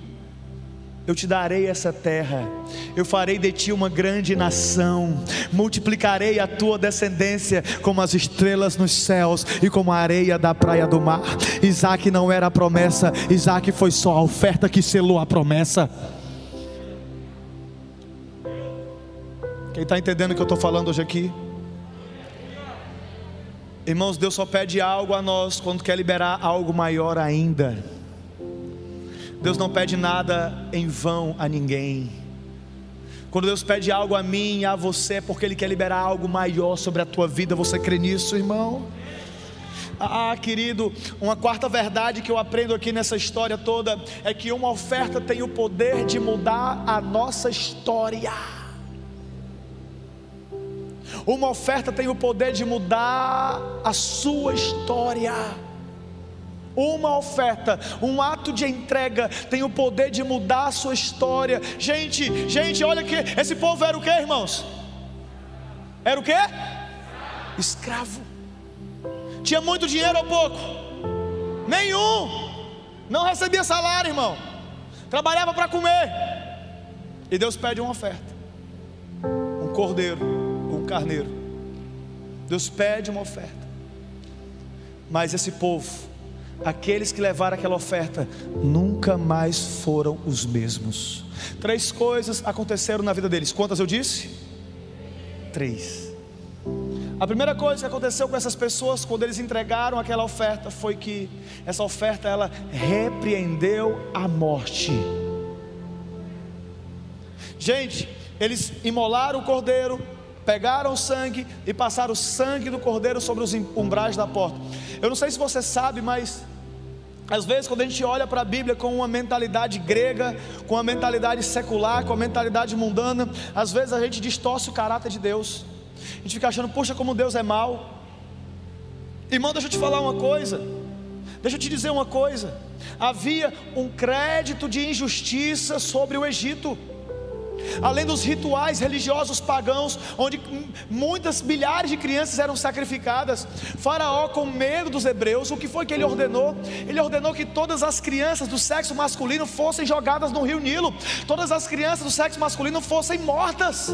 eu te darei essa terra, eu farei de ti uma grande nação, multiplicarei a tua descendência como as estrelas nos céus e como a areia da praia do mar. Isaac não era a promessa, Isaac foi só a oferta que selou a promessa. Quem está entendendo o que eu estou falando hoje aqui? Irmãos, Deus só pede algo a nós quando quer liberar algo maior ainda. Deus não pede nada em vão a ninguém. Quando Deus pede algo a mim e a você, é porque Ele quer liberar algo maior sobre a tua vida. Você crê nisso, irmão? Ah, querido, uma quarta verdade que eu aprendo aqui nessa história toda é que uma oferta tem o poder de mudar a nossa história. Uma oferta tem o poder de mudar a sua história. Uma oferta, um ato de entrega tem o poder de mudar a sua história. Gente, gente, olha que esse povo era o que, irmãos? Era o que? Escravo. Tinha muito dinheiro ou pouco? Nenhum. Não recebia salário, irmão. Trabalhava para comer. E Deus pede uma oferta: um cordeiro carneiro. Deus pede uma oferta. Mas esse povo, aqueles que levaram aquela oferta, nunca mais foram os mesmos. Três coisas aconteceram na vida deles. Quantas eu disse? Três. A primeira coisa que aconteceu com essas pessoas quando eles entregaram aquela oferta foi que essa oferta ela repreendeu a morte. Gente, eles imolaram o cordeiro, pegaram o sangue e passaram o sangue do cordeiro sobre os umbrais da porta. Eu não sei se você sabe, mas às vezes, quando a gente olha para a Bíblia com uma mentalidade grega, com uma mentalidade secular, com uma mentalidade mundana, às vezes a gente distorce o caráter de Deus. A gente fica achando, puxa, como Deus é mau. Irmão, deixa eu te falar uma coisa. Deixa eu te dizer uma coisa. Havia um crédito de injustiça sobre o Egito além dos rituais religiosos pagãos, onde muitas milhares de crianças eram sacrificadas. Faraó, com medo dos hebreus, o que foi que ele ordenou? Ele ordenou que todas as crianças do sexo masculino fossem jogadas no rio Nilo, todas as crianças do sexo masculino fossem mortas.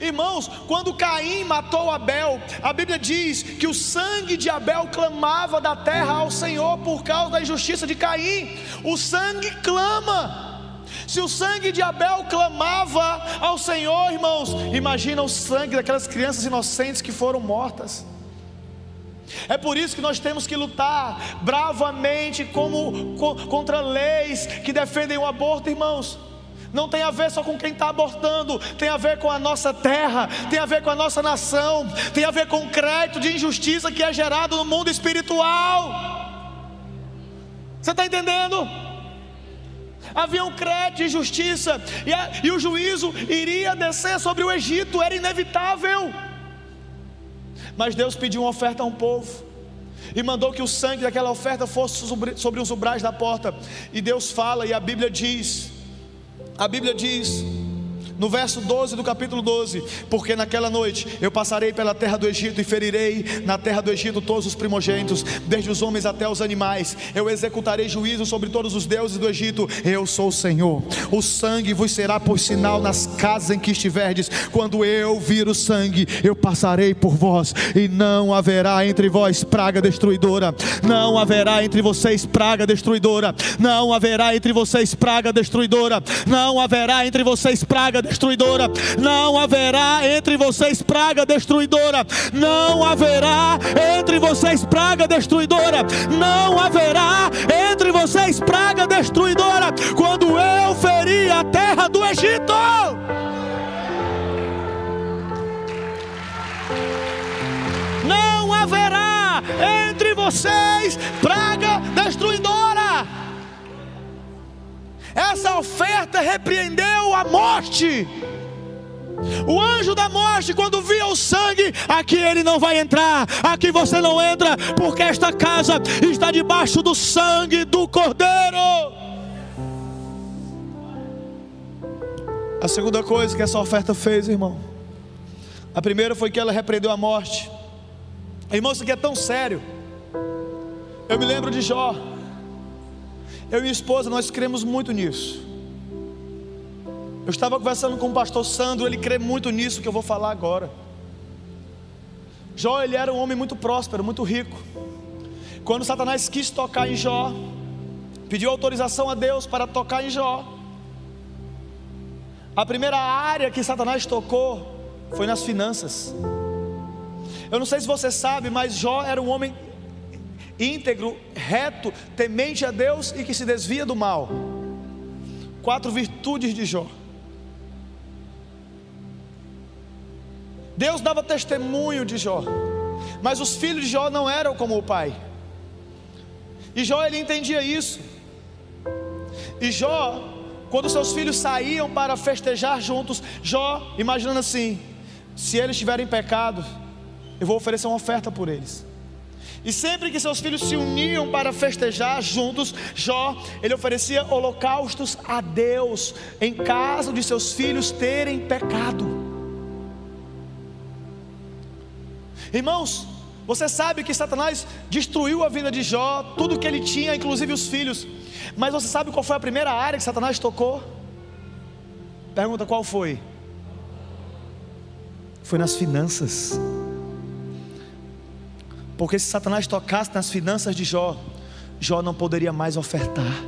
Irmãos, quando Caim matou Abel, a Bíblia diz que o sangue de Abel clamava da terra ao Senhor por causa da injustiça de Caim. O sangue clama. Se o sangue de Abel clamava ao Senhor, irmãos, imagina o sangue daquelas crianças inocentes que foram mortas. É por isso que nós temos que lutar bravamente como, contra leis que defendem o aborto, irmãos. Não tem a ver só com quem está abortando, tem a ver com a nossa terra, tem a ver com a nossa nação, tem a ver com o crédito de injustiça que é gerado no mundo espiritual. Você está entendendo? Havia um crédito de justiça, e, a, e o juízo iria descer sobre o Egito, era inevitável. Mas Deus pediu uma oferta a um povo, e mandou que o sangue daquela oferta fosse sobre, sobre os umbrais da porta, e Deus fala, e a Bíblia diz: a Bíblia diz no verso 12 do capítulo 12: Porque naquela noite eu passarei pela terra do Egito e ferirei na terra do Egito todos os primogênitos, desde os homens até os animais. Eu executarei juízo sobre todos os deuses do Egito. Eu sou o Senhor. O sangue vos será por sinal nas casas em que estiverdes. Quando eu vir o sangue, eu passarei por vós, e não haverá entre vós praga destruidora. Não haverá entre vocês praga destruidora. Não haverá entre vocês praga destruidora. Não haverá entre vocês praga destruidora. Não haverá entre vocês praga destruidora. Não haverá entre vocês praga destruidora. Não haverá entre vocês praga destruidora. Quando eu feri a terra do Egito. Não haverá entre vocês praga destruidora. Essa oferta repreendeu a morte. O anjo da morte, quando via o sangue, aqui ele não vai entrar, aqui você não entra, porque esta casa está debaixo do sangue do Cordeiro. A segunda coisa que essa oferta fez, irmão, a primeira foi que ela repreendeu a morte. Irmão, isso aqui é tão sério. Eu me lembro de Jó. Eu e minha esposa, nós cremos muito nisso. Eu estava conversando com o pastor Sandro, ele crê muito nisso que eu vou falar agora. Jó, ele era um homem muito próspero, muito rico. Quando Satanás quis tocar em Jó, pediu autorização a Deus para tocar em Jó. A primeira área que Satanás tocou foi nas finanças. Eu não sei se você sabe, mas Jó era um homem íntegro, reto, temente a Deus e que se desvia do mal. Quatro virtudes de Jó. Deus dava testemunho de Jó, mas os filhos de Jó não eram como o pai. E Jó ele entendia isso. E Jó, quando seus filhos saíam para festejar juntos, Jó, imaginando assim: se eles tiverem pecado, eu vou oferecer uma oferta por eles. E sempre que seus filhos se uniam para festejar juntos, Jó, ele oferecia holocaustos a Deus, em caso de seus filhos terem pecado. Irmãos, você sabe que Satanás destruiu a vida de Jó, tudo que ele tinha, inclusive os filhos. Mas você sabe qual foi a primeira área que Satanás tocou? Pergunta qual foi? Foi nas finanças. Porque se Satanás tocasse nas finanças de Jó, Jó não poderia mais ofertar.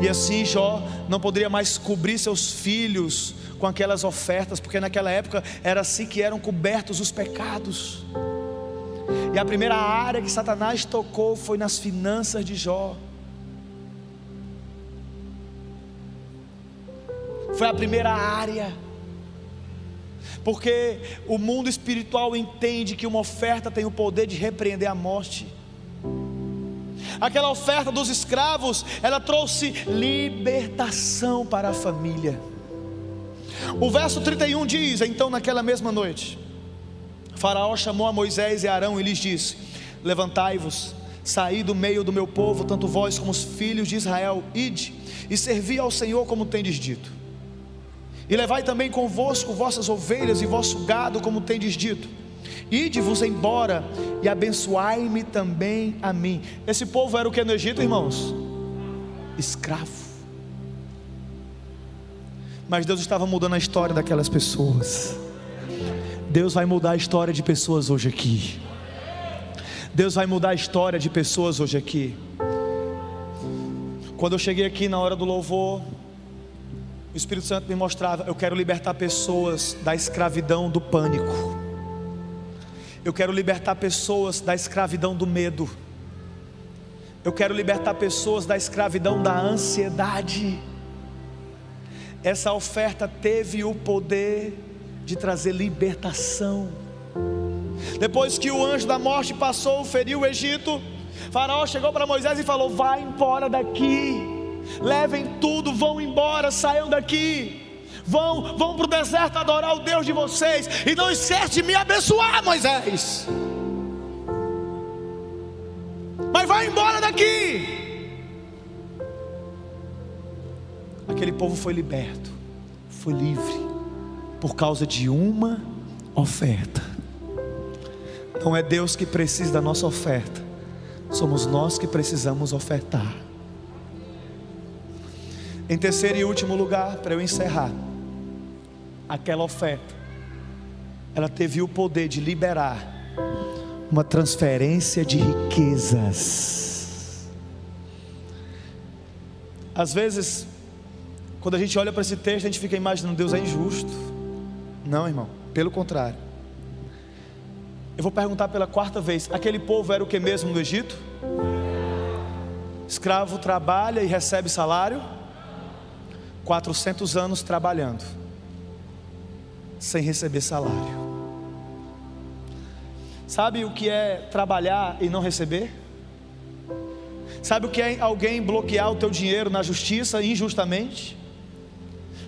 E assim Jó não poderia mais cobrir seus filhos com aquelas ofertas, porque naquela época era assim que eram cobertos os pecados. E a primeira área que Satanás tocou foi nas finanças de Jó. Foi a primeira área porque o mundo espiritual entende que uma oferta tem o poder de repreender a morte. Aquela oferta dos escravos, ela trouxe libertação para a família. O verso 31 diz: Então, naquela mesma noite, Faraó chamou a Moisés e Arão e lhes disse: Levantai-vos, saí do meio do meu povo, tanto vós como os filhos de Israel, ide e servi ao Senhor como tendes dito. E levai também convosco vossas ovelhas e vosso gado, como tendes dito. Ide-vos embora e abençoai-me também a mim. Esse povo era o que no Egito, irmãos? Escravo. Mas Deus estava mudando a história daquelas pessoas. Deus vai mudar a história de pessoas hoje aqui. Deus vai mudar a história de pessoas hoje aqui. Quando eu cheguei aqui na hora do louvor, o Espírito Santo me mostrava: eu quero libertar pessoas da escravidão do pânico, eu quero libertar pessoas da escravidão do medo, eu quero libertar pessoas da escravidão da ansiedade. Essa oferta teve o poder de trazer libertação. Depois que o anjo da morte passou, feriu o Egito, Faraó chegou para Moisés e falou: Vai embora daqui levem tudo, vão embora, saiam daqui. Vão, vão para o deserto adorar o Deus de vocês. E não esquece de me abençoar, Moisés. Mas vai embora daqui. Aquele povo foi liberto. foi livre por causa de uma oferta. Não é Deus que precisa da nossa oferta, somos nós que precisamos ofertar. Em terceiro e último lugar, para eu encerrar, aquela oferta, ela teve o poder de liberar uma transferência de riquezas. Às vezes, quando a gente olha para esse texto, a gente fica imaginando Deus é injusto. Não, irmão, pelo contrário. Eu vou perguntar pela quarta vez: aquele povo era o que mesmo no Egito? Escravo trabalha e recebe salário? 400 anos trabalhando, sem receber salário. Sabe o que é trabalhar e não receber? Sabe o que é alguém bloquear o teu dinheiro na justiça injustamente?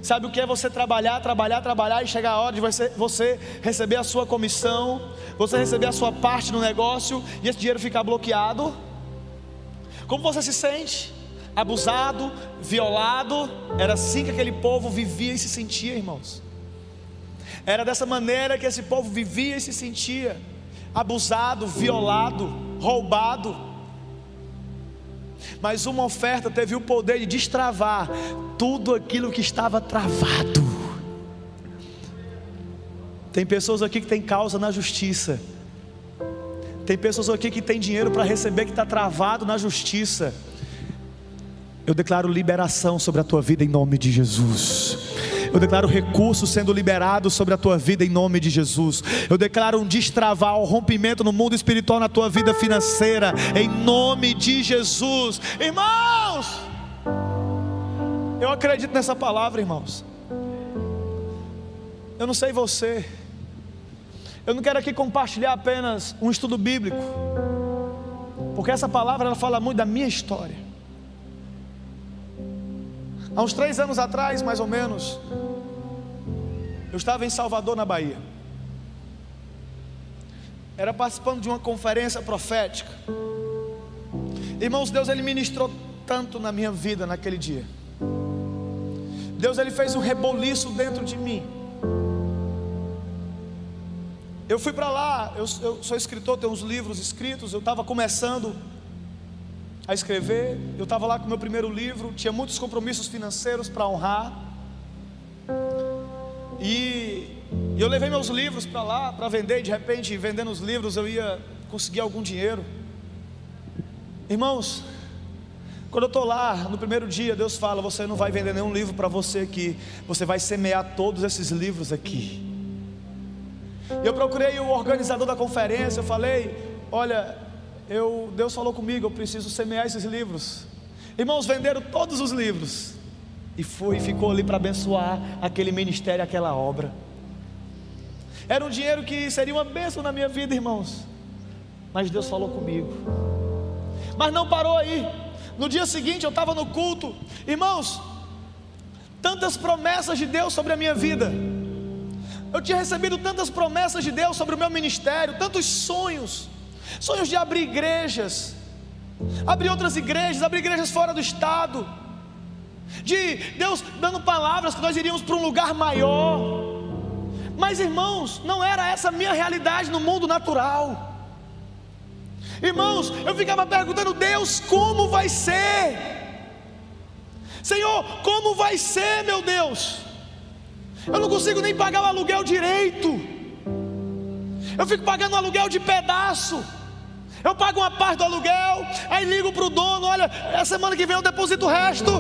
Sabe o que é você trabalhar, trabalhar, trabalhar e chegar a hora de você, você receber a sua comissão, você receber a sua parte no negócio e esse dinheiro ficar bloqueado? Como você se sente? Abusado, violado. Era assim que aquele povo vivia e se sentia, irmãos. Era dessa maneira que esse povo vivia e se sentia: abusado, violado, roubado. Mas uma oferta teve o poder de destravar tudo aquilo que estava travado. Tem pessoas aqui que têm causa na justiça. Tem pessoas aqui que têm dinheiro para receber que está travado na justiça. Eu declaro liberação sobre a tua vida em nome de Jesus. Eu declaro recursos sendo liberados sobre a tua vida em nome de Jesus. Eu declaro um destravar, um rompimento no mundo espiritual na tua vida financeira em nome de Jesus. Irmãos, eu acredito nessa palavra, irmãos. Eu não sei você. Eu não quero aqui compartilhar apenas um estudo bíblico. Porque essa palavra ela fala muito da minha história. Há uns três anos atrás, mais ou menos, eu estava em Salvador, na Bahia. Era participando de uma conferência profética. Irmãos, Deus ele ministrou tanto na minha vida naquele dia. Deus ele fez um reboliço dentro de mim. Eu fui para lá, eu, eu, sou escritor, tenho uns livros escritos, eu estava começando a escrever. Eu estava lá com o meu primeiro livro, tinha muitos compromissos financeiros para honrar. E, e eu levei meus livros para lá para vender, e de repente, vendendo os livros, eu ia conseguir algum dinheiro. Irmãos, quando eu estou lá, no primeiro dia, Deus fala: Você não vai vender nenhum livro para você aqui, você vai semear todos esses livros aqui. Eu procurei o organizador da conferência, eu falei: Olha, eu, Deus falou comigo, eu preciso semear esses livros. Irmãos, venderam todos os livros. E foi, ficou ali para abençoar aquele ministério, aquela obra. Era um dinheiro que seria uma bênção na minha vida, irmãos. Mas Deus falou comigo. Mas não parou aí. No dia seguinte eu estava no culto. Irmãos, tantas promessas de Deus sobre a minha vida. Eu tinha recebido tantas promessas de Deus sobre o meu ministério, tantos sonhos sonhos de abrir igrejas, abrir outras igrejas, abrir igrejas fora do estado, de Deus dando palavras que nós iríamos para um lugar maior. Mas irmãos, não era essa a minha realidade no mundo natural. Irmãos, eu ficava perguntando, Deus, como vai ser? Senhor, como vai ser, meu Deus? Eu não consigo nem pagar o aluguel direito. Eu fico pagando aluguel de pedaço. Eu pago uma parte do aluguel, aí ligo para o dono: olha, a semana que vem eu deposito o resto.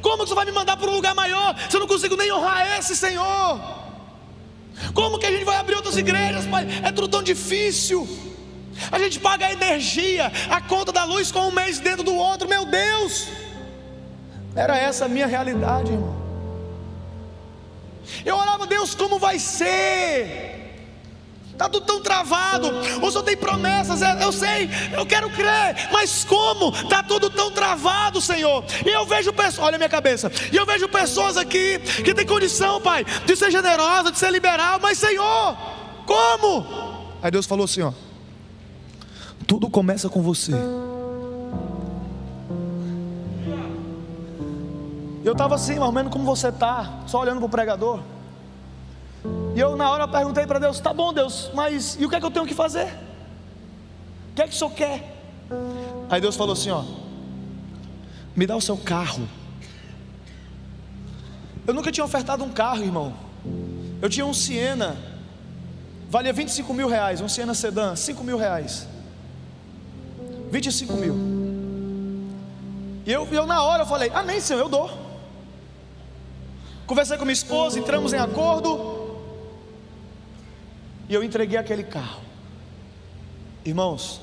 Como que você vai me mandar para um lugar maior se eu não consigo nem honrar esse Senhor? Como que a gente vai abrir outras igrejas, pai? É tudo tão difícil. A gente paga a energia, a conta da luz com um mês dentro do outro, meu Deus. Era essa a minha realidade, irmão. Eu orava, Deus, como vai ser? Está tudo tão travado. O Senhor tem promessas, é, eu sei, eu quero crer, mas como? Está tudo tão travado, Senhor. E eu vejo pessoas, olha a minha cabeça, e eu vejo pessoas aqui que tem condição, Pai, de ser generosa, de ser liberal, mas Senhor, como? Aí Deus falou assim: ó, tudo começa com você. Eu estava assim, mais ou menos como você está, só olhando para o pregador. E eu na hora perguntei para Deus: tá bom, Deus, mas e o que é que eu tenho que fazer? O que é que o senhor quer? Aí Deus falou assim: ó, me dá o seu carro. Eu nunca tinha ofertado um carro, irmão. Eu tinha um Siena, valia 25 mil reais, um Siena Sedan, 5 mil reais. 25 mil. E eu, eu na hora eu falei, ah nem senhor, eu dou. Conversei com minha esposa, entramos em acordo. E eu entreguei aquele carro. Irmãos,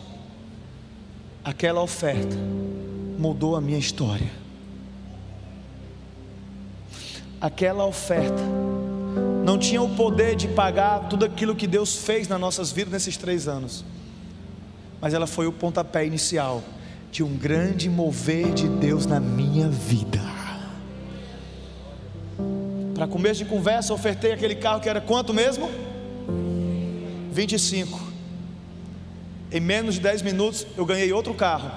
aquela oferta mudou a minha história. Aquela oferta não tinha o poder de pagar tudo aquilo que Deus fez nas nossas vidas nesses três anos, mas ela foi o pontapé inicial de um grande mover de Deus na minha vida. Para começo de conversa, ofertei aquele carro que era quanto mesmo? 25. Em menos de 10 minutos eu ganhei outro carro,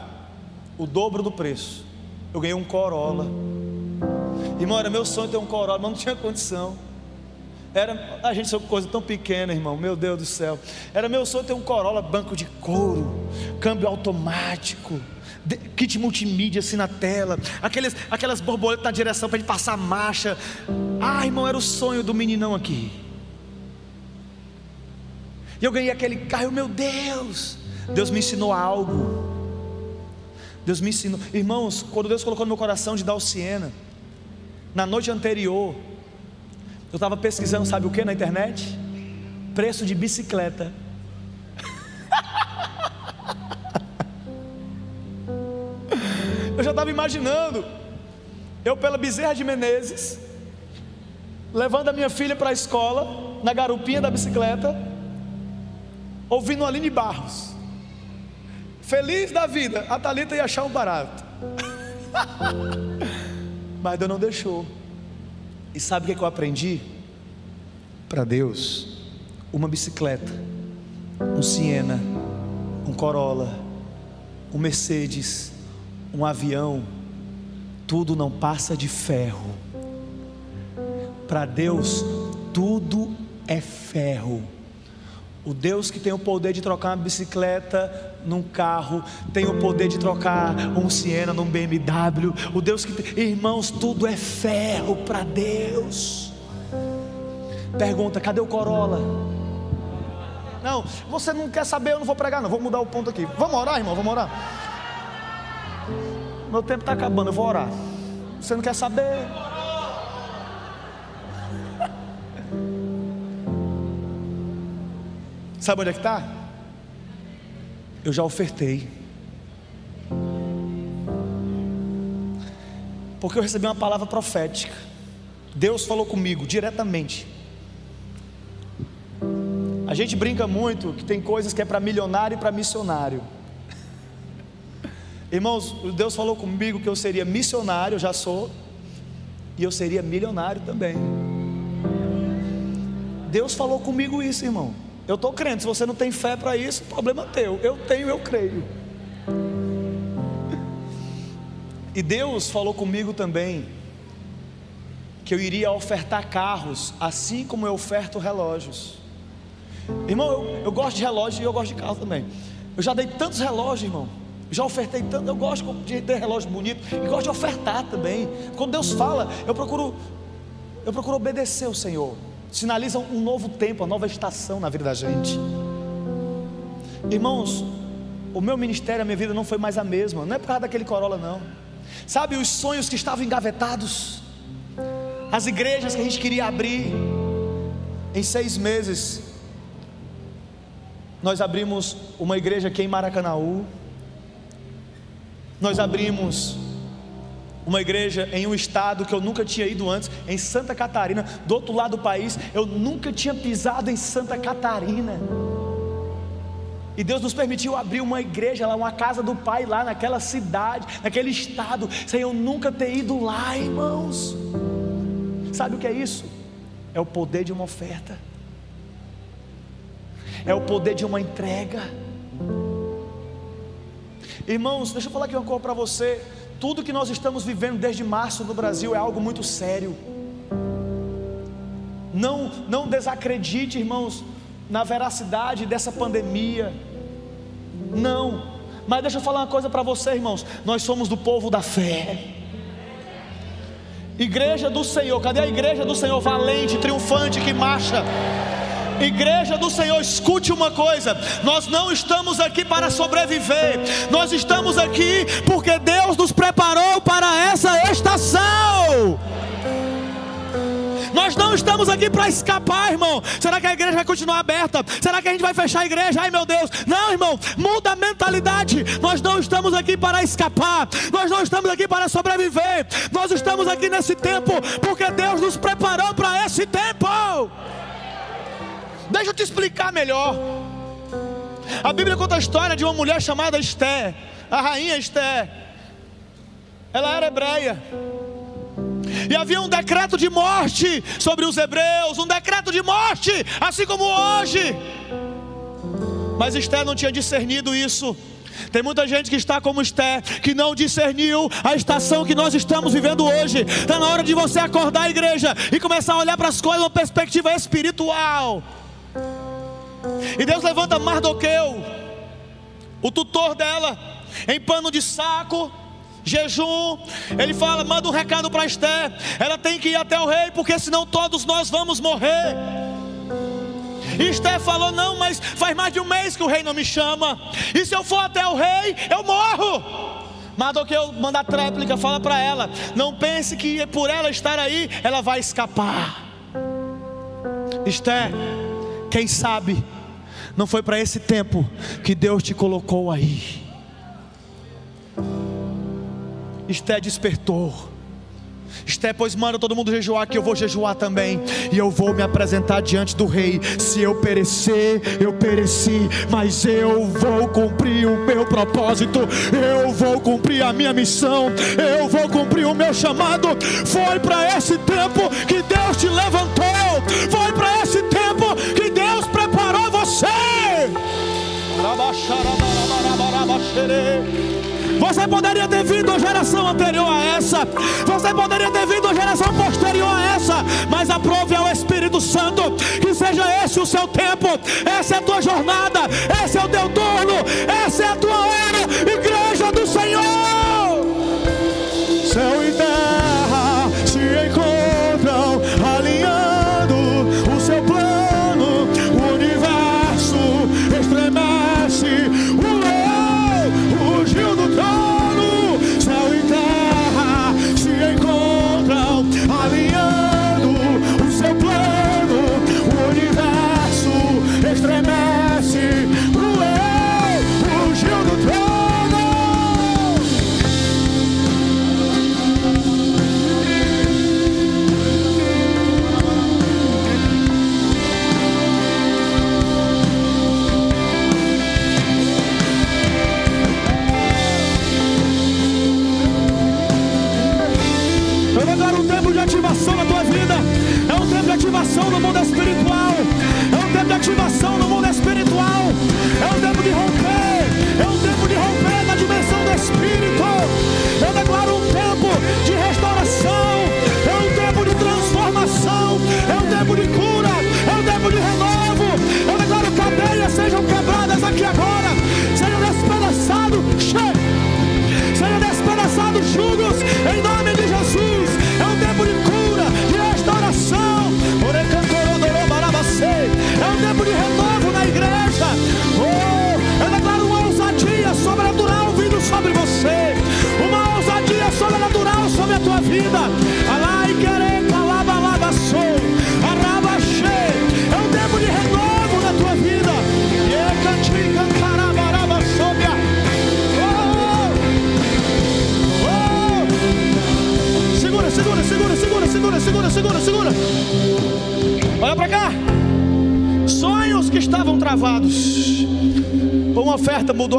o dobro do preço. Eu ganhei um Corolla. Irmão, era meu sonho ter um Corolla, mas não tinha condição. Era, a gente sabe coisa tão pequena, irmão, meu Deus do céu. Era meu sonho ter um Corolla, banco de couro, câmbio automático, kit multimídia assim na tela, aqueles, aquelas borboletas na direção para ele passar marcha. Ah, irmão, era o sonho do meninão aqui. E eu ganhei aquele carro, meu Deus, Deus me ensinou algo. Deus me ensinou, irmãos, quando Deus colocou no meu coração de dar o Siena, na noite anterior, eu estava pesquisando, sabe o que na internet? Preço de bicicleta. eu já estava imaginando, eu pela Bezerra de Menezes, levando a minha filha para a escola, na garupinha da bicicleta, ouvindo Aline Barros. Feliz da vida, a Thalita ia achar um barato. Mas Deus não deixou. E sabe o que, que eu aprendi? Para Deus, uma bicicleta, um Siena, um Corolla, um Mercedes, um avião, tudo não passa de ferro. Para Deus, tudo é ferro. O Deus que tem o poder de trocar uma bicicleta num carro, tem o poder de trocar um Siena num BMW. O Deus que tem, irmãos, tudo é ferro para Deus. Pergunta: cadê o Corolla? Não, você não quer saber, eu não vou pregar, não. Vou mudar o ponto aqui. Vamos orar, irmão, vamos orar. Meu tempo está acabando, eu vou orar. Você não quer saber? Sabe onde é que está? Eu já ofertei. Porque eu recebi uma palavra profética. Deus falou comigo diretamente. A gente brinca muito que tem coisas que é para milionário e para missionário. Irmãos, Deus falou comigo que eu seria missionário, já sou, e eu seria milionário também. Deus falou comigo isso, irmão. Eu estou crendo, se você não tem fé para isso, problema teu. Eu tenho, eu creio. E Deus falou comigo também que eu iria ofertar carros, assim como eu oferto relógios. Irmão, eu, eu gosto de relógio e eu gosto de carro também. Eu já dei tantos relógios, irmão. Já ofertei tanto, eu gosto de ter relógio bonito e gosto de ofertar também. Quando Deus fala, eu procuro eu procuro obedecer o Senhor sinalizam um novo tempo, uma nova estação na vida da gente. Irmãos, o meu ministério, a minha vida não foi mais a mesma, não é por causa daquele Corolla, não. Sabe, os sonhos que estavam engavetados, as igrejas que a gente queria abrir, em seis meses, nós abrimos uma igreja aqui em Maracanaú, nós abrimos uma igreja em um estado que eu nunca tinha ido antes, em Santa Catarina, do outro lado do país, eu nunca tinha pisado em Santa Catarina. E Deus nos permitiu abrir uma igreja lá, uma casa do Pai lá naquela cidade, naquele estado, sem eu nunca ter ido lá, irmãos. Sabe o que é isso? É o poder de uma oferta, é o poder de uma entrega. Irmãos, deixa eu falar aqui uma coisa para você tudo que nós estamos vivendo desde março no Brasil é algo muito sério. Não, não desacredite, irmãos, na veracidade dessa pandemia. Não. Mas deixa eu falar uma coisa para você, irmãos. Nós somos do povo da fé. Igreja do Senhor, cadê a igreja do Senhor valente, triunfante que marcha? Igreja do Senhor, escute uma coisa: nós não estamos aqui para sobreviver, nós estamos aqui porque Deus nos preparou para essa estação. Nós não estamos aqui para escapar, irmão. Será que a igreja vai continuar aberta? Será que a gente vai fechar a igreja? Ai meu Deus. Não, irmão, muda a mentalidade. Nós não estamos aqui para escapar. Nós não estamos aqui para sobreviver. Nós estamos aqui nesse tempo porque Deus nos preparou para esse tempo. Deixa eu te explicar melhor. A Bíblia conta a história de uma mulher chamada Esté, a rainha Esté. Ela era hebreia. E havia um decreto de morte sobre os hebreus, um decreto de morte, assim como hoje. Mas Esté não tinha discernido isso. Tem muita gente que está como Esté, que não discerniu a estação que nós estamos vivendo hoje. Está na hora de você acordar a igreja e começar a olhar para as coisas uma perspectiva espiritual. E Deus levanta Mardoqueu, o tutor dela, em pano de saco, jejum. Ele fala: manda um recado para Esther. Ela tem que ir até o rei, porque senão todos nós vamos morrer. E Esther falou: Não, mas faz mais de um mês que o rei não me chama. E se eu for até o rei, eu morro. Mardoqueu manda a tréplica, fala para ela: Não pense que por ela estar aí, ela vai escapar. Esther, quem sabe, não foi para esse tempo que Deus te colocou aí. Esté despertou. Esté, pois manda todo mundo jejuar, que eu vou jejuar também. E eu vou me apresentar diante do rei. Se eu perecer, eu pereci. Mas eu vou cumprir o meu propósito. Eu vou cumprir a minha missão. Eu vou cumprir o meu chamado. Foi para esse tempo que Deus te levantou. Foi para esse tempo Você poderia ter vindo a geração anterior a essa. Você poderia ter vindo a geração posterior a essa. Mas aprove ao Espírito Santo que seja esse o seu tempo. Essa é a tua jornada. Esse é o teu turno. Essa é a tua hora. Igreja do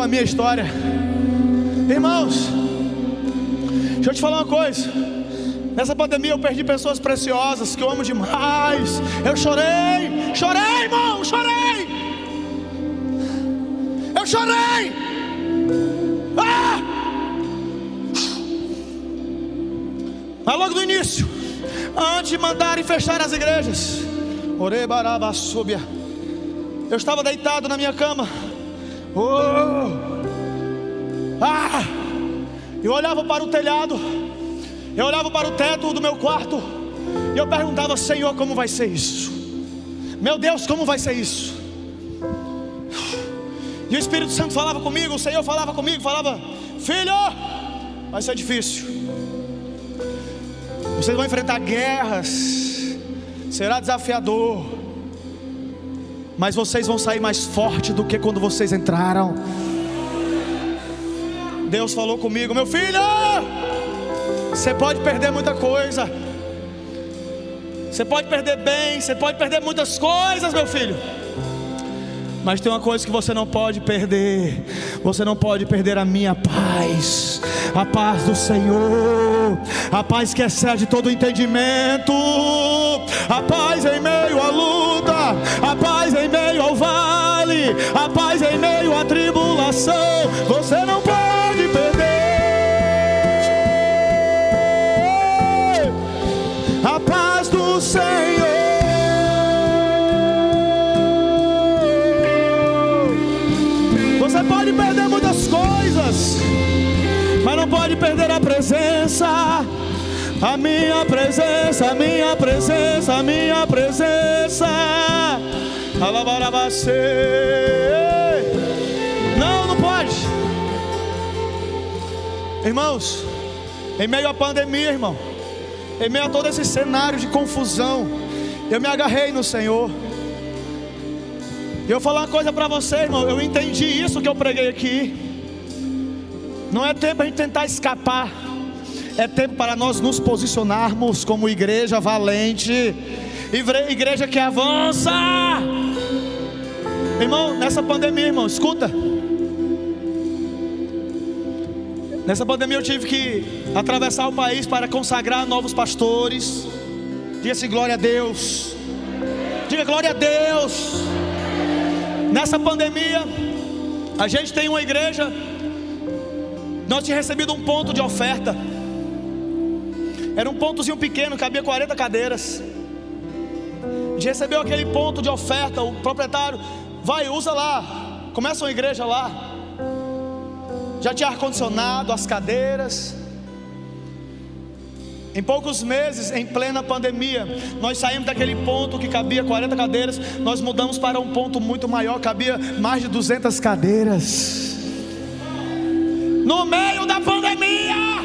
a minha história. Irmãos, deixa eu te falar uma coisa. Nessa pandemia eu perdi pessoas preciosas que eu amo demais. Eu chorei, chorei, irmão, chorei. Eu chorei. Ah! Mas logo no início, antes de mandarem fechar as igrejas, Orebarabasúbia, eu estava deitado na minha cama. Oh! Eu olhava para o telhado, eu olhava para o teto do meu quarto, e eu perguntava, Senhor, como vai ser isso? Meu Deus, como vai ser isso? E o Espírito Santo falava comigo, o Senhor falava comigo, falava: Filho, vai ser difícil. Vocês vão enfrentar guerras, será desafiador, mas vocês vão sair mais forte do que quando vocês entraram. Deus falou comigo, meu filho, você pode perder muita coisa, você pode perder bem, você pode perder muitas coisas, meu filho. Mas tem uma coisa que você não pode perder: você não pode perder a minha paz, a paz do Senhor, a paz que excede todo entendimento, a paz em meio à luta, a paz em meio ao vale, a paz em meio à tribulação. Você não A minha presença, a minha presença, a minha presença. Alabarabacê. Não, não pode. Irmãos, em meio à pandemia, irmão, em meio a todo esse cenário de confusão, eu me agarrei no Senhor. E eu vou falar uma coisa para você, irmão. Eu entendi isso que eu preguei aqui. Não é tempo a gente tentar escapar. É tempo para nós nos posicionarmos como igreja valente, igreja que avança. Irmão, nessa pandemia, irmão, escuta. Nessa pandemia eu tive que atravessar o país para consagrar novos pastores. Diga-se glória a Deus. Diga glória a Deus. Nessa pandemia, a gente tem uma igreja. Nós tínhamos recebido um ponto de oferta. Era um pontozinho pequeno, cabia 40 cadeiras. Gente recebeu aquele ponto de oferta. O proprietário, vai, usa lá. Começa uma igreja lá. Já tinha ar-condicionado, as cadeiras. Em poucos meses, em plena pandemia, nós saímos daquele ponto que cabia 40 cadeiras, nós mudamos para um ponto muito maior, cabia mais de 200 cadeiras. No meio da pandemia,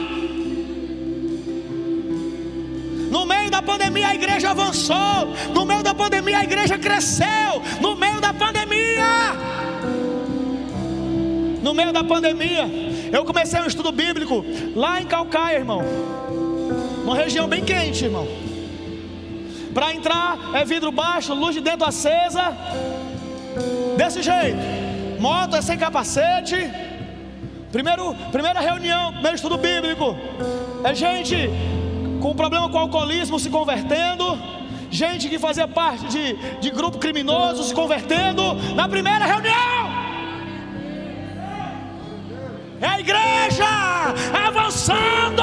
pandemia a igreja avançou, no meio da pandemia a igreja cresceu, no meio da pandemia, no meio da pandemia, eu comecei um estudo bíblico lá em Calcaia, irmão. Uma região bem quente, irmão. Para entrar é vidro baixo, luz de dentro acesa. Desse jeito. Moto é sem capacete. Primeiro, primeira reunião, primeiro estudo bíblico. É gente com problema com alcoolismo se convertendo. Gente que fazia parte de, de grupo criminoso se convertendo. Na primeira reunião. É a igreja avançando.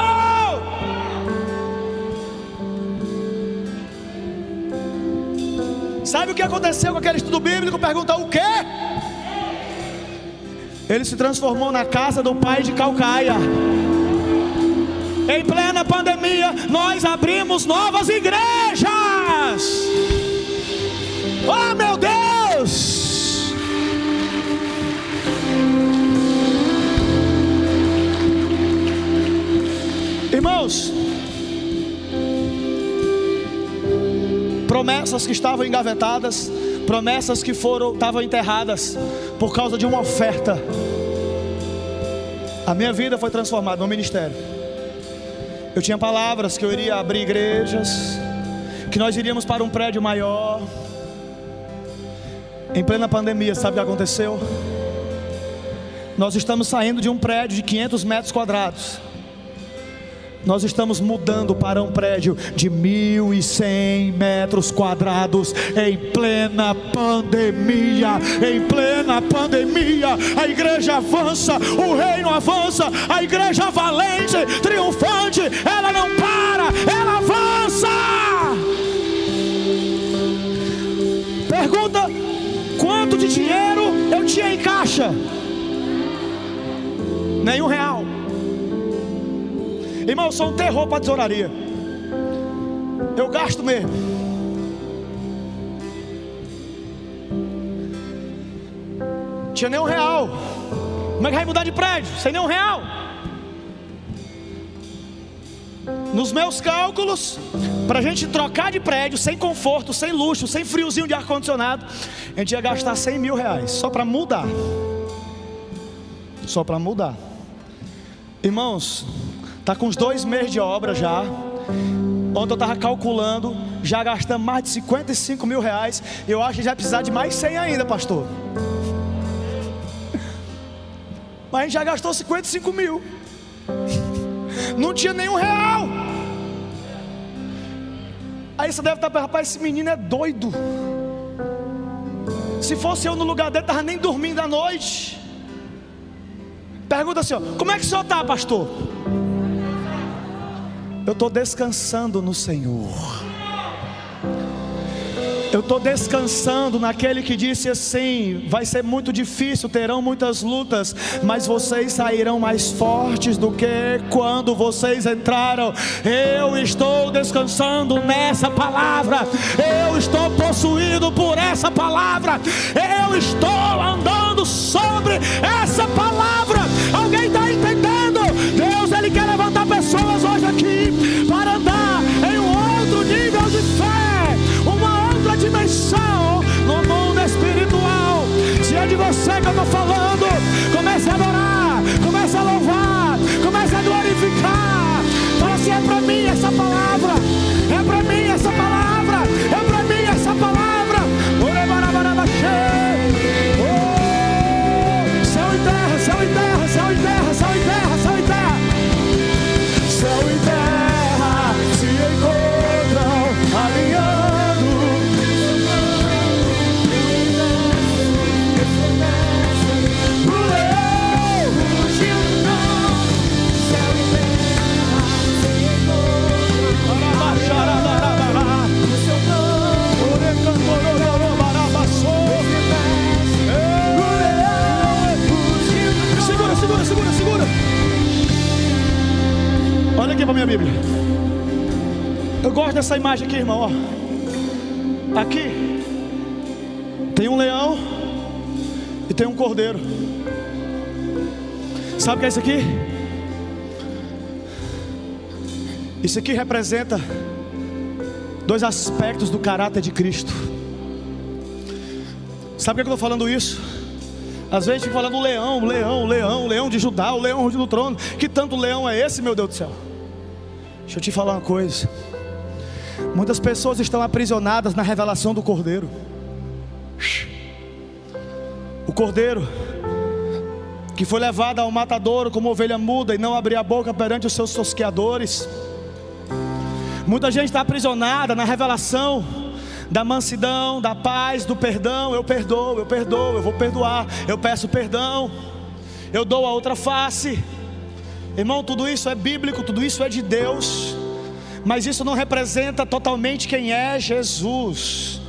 Sabe o que aconteceu com aquele estudo bíblico? Perguntar o quê? Ele se transformou na casa do pai de Calcaia. Em plena pandemia, nós abrimos novas igrejas. Oh meu Deus! Irmãos, promessas que estavam engavetadas, promessas que foram estavam enterradas por causa de uma oferta. A minha vida foi transformada no ministério. Eu tinha palavras que eu iria abrir igrejas, que nós iríamos para um prédio maior. Em plena pandemia, sabe o que aconteceu? Nós estamos saindo de um prédio de 500 metros quadrados nós estamos mudando para um prédio de 1.100 metros quadrados em plena pandemia. Em plena pandemia, a igreja avança, o reino avança, a igreja valente, triunfante, ela não para, ela avança. Pergunta: quanto de dinheiro eu tinha em caixa? Nenhum real. Irmão, eu sou um terror para tesouraria. Eu gasto mesmo. Tinha nem um real. Como é que vai mudar de prédio? Sem nem um real. Nos meus cálculos, para a gente trocar de prédio, sem conforto, sem luxo, sem friozinho de ar-condicionado, a gente ia gastar 100 mil reais, só para mudar. Só para mudar. Irmãos, Está com uns dois meses de obra já. Ontem eu estava calculando, já gastamos mais de 55 mil reais. Eu acho que já precisar de mais 100 ainda, pastor. Mas a gente já gastou 55 mil. Não tinha nenhum real. Aí você deve estar pensando, rapaz, esse menino é doido. Se fosse eu no lugar dele, estava nem dormindo à noite. Pergunta assim: ó, como é que o senhor está, pastor? Eu estou descansando no Senhor. Eu estou descansando naquele que disse assim: vai ser muito difícil, terão muitas lutas, mas vocês sairão mais fortes do que quando vocês entraram. Eu estou descansando nessa palavra, eu estou possuído por essa palavra, eu estou andando sobre essa palavra. Para minha Bíblia. Eu gosto dessa imagem aqui, irmão. Ó. Aqui tem um leão e tem um cordeiro. Sabe o que é isso aqui? Isso aqui representa dois aspectos do caráter de Cristo. Sabe por que eu estou falando isso? Às vezes fica falando leão, leão, leão, leão de Judá, o leão do trono. Que tanto leão é esse, meu Deus do céu? Deixa eu te falar uma coisa. Muitas pessoas estão aprisionadas na revelação do Cordeiro. O Cordeiro que foi levado ao matadouro como ovelha muda e não abriu a boca perante os seus tosqueadores. Muita gente está aprisionada na revelação da mansidão, da paz, do perdão. Eu perdoo, eu perdoo, eu vou perdoar, eu peço perdão, eu dou a outra face. Irmão, tudo isso é bíblico, tudo isso é de Deus, mas isso não representa totalmente quem é Jesus.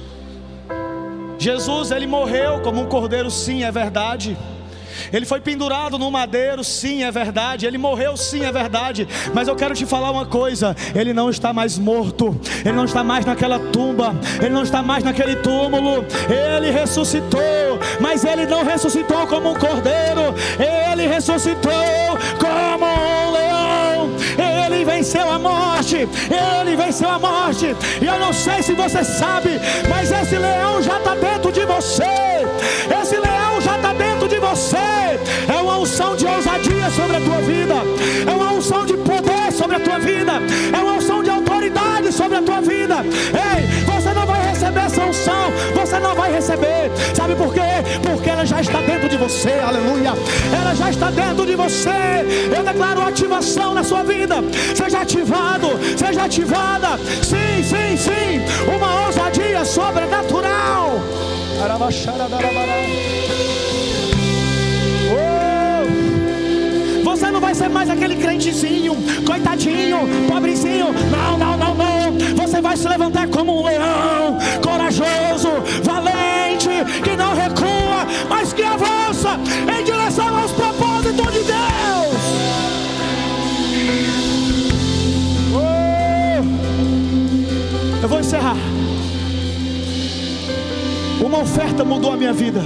Jesus, ele morreu como um cordeiro, sim, é verdade. Ele foi pendurado no madeiro, sim, é verdade. Ele morreu, sim, é verdade. Mas eu quero te falar uma coisa: ele não está mais morto, ele não está mais naquela tumba, ele não está mais naquele túmulo. Ele ressuscitou, mas ele não ressuscitou como um cordeiro, ele ressuscitou como um leão. Ele venceu a morte, ele venceu a morte. E eu não sei se você sabe, mas esse leão já está dentro de você. Esse leão já está dentro de você. É uma unção de ousadia sobre a tua vida, é uma unção de poder sobre a tua vida, é uma unção de autoridade sobre a tua vida. Ei, você não vai receber essa unção, você não vai receber. Sabe por quê? Porque ela já está dentro de você, aleluia. Ela já está dentro de você. Eu declaro ativação na sua vida. Seja ativado, seja ativada. Sim, sim, sim. Uma ousadia sobrenatural. Oh! Você ser mais és aquele crentezinho, coitadinho, pobrezinho. Não, não, não, não. Você vai se levantar como um leão, corajoso, valente, que não recua, mas que avança em direção aos propósitos de Deus. Oh. Eu vou encerrar. Uma oferta mudou a minha vida.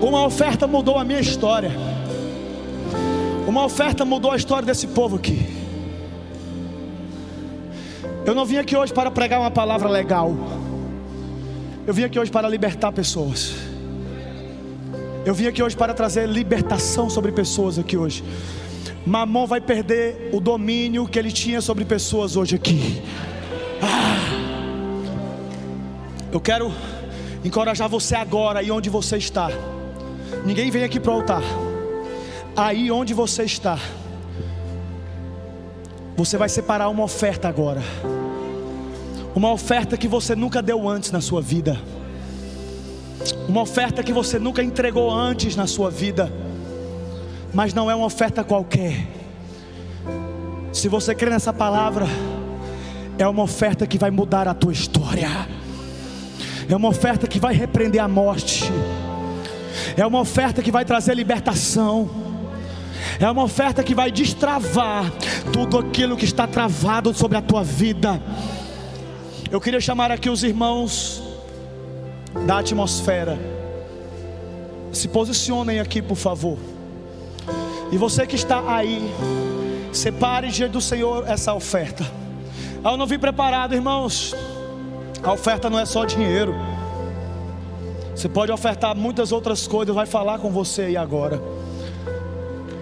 Uma oferta mudou a minha história. Uma oferta mudou a história desse povo aqui. Eu não vim aqui hoje para pregar uma palavra legal. Eu vim aqui hoje para libertar pessoas. Eu vim aqui hoje para trazer libertação sobre pessoas aqui hoje. Mamon vai perder o domínio que ele tinha sobre pessoas hoje aqui. Ah. Eu quero encorajar você agora, aí onde você está. Ninguém vem aqui para o altar. Aí onde você está, você vai separar uma oferta agora. Uma oferta que você nunca deu antes na sua vida. Uma oferta que você nunca entregou antes na sua vida. Mas não é uma oferta qualquer. Se você crê nessa palavra, é uma oferta que vai mudar a tua história. É uma oferta que vai repreender a morte. É uma oferta que vai trazer libertação. É uma oferta que vai destravar tudo aquilo que está travado sobre a tua vida. Eu queria chamar aqui os irmãos da atmosfera. Se posicionem aqui, por favor. E você que está aí, separe diante do Senhor essa oferta. Eu não vim preparado, irmãos. A oferta não é só dinheiro. Você pode ofertar muitas outras coisas, vai falar com você aí agora.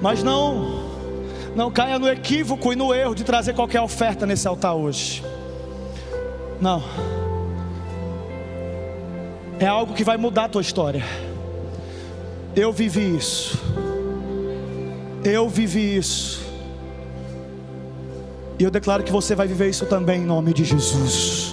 Mas não, não caia no equívoco e no erro de trazer qualquer oferta nesse altar hoje. Não. É algo que vai mudar a tua história. Eu vivi isso. Eu vivi isso. E eu declaro que você vai viver isso também em nome de Jesus.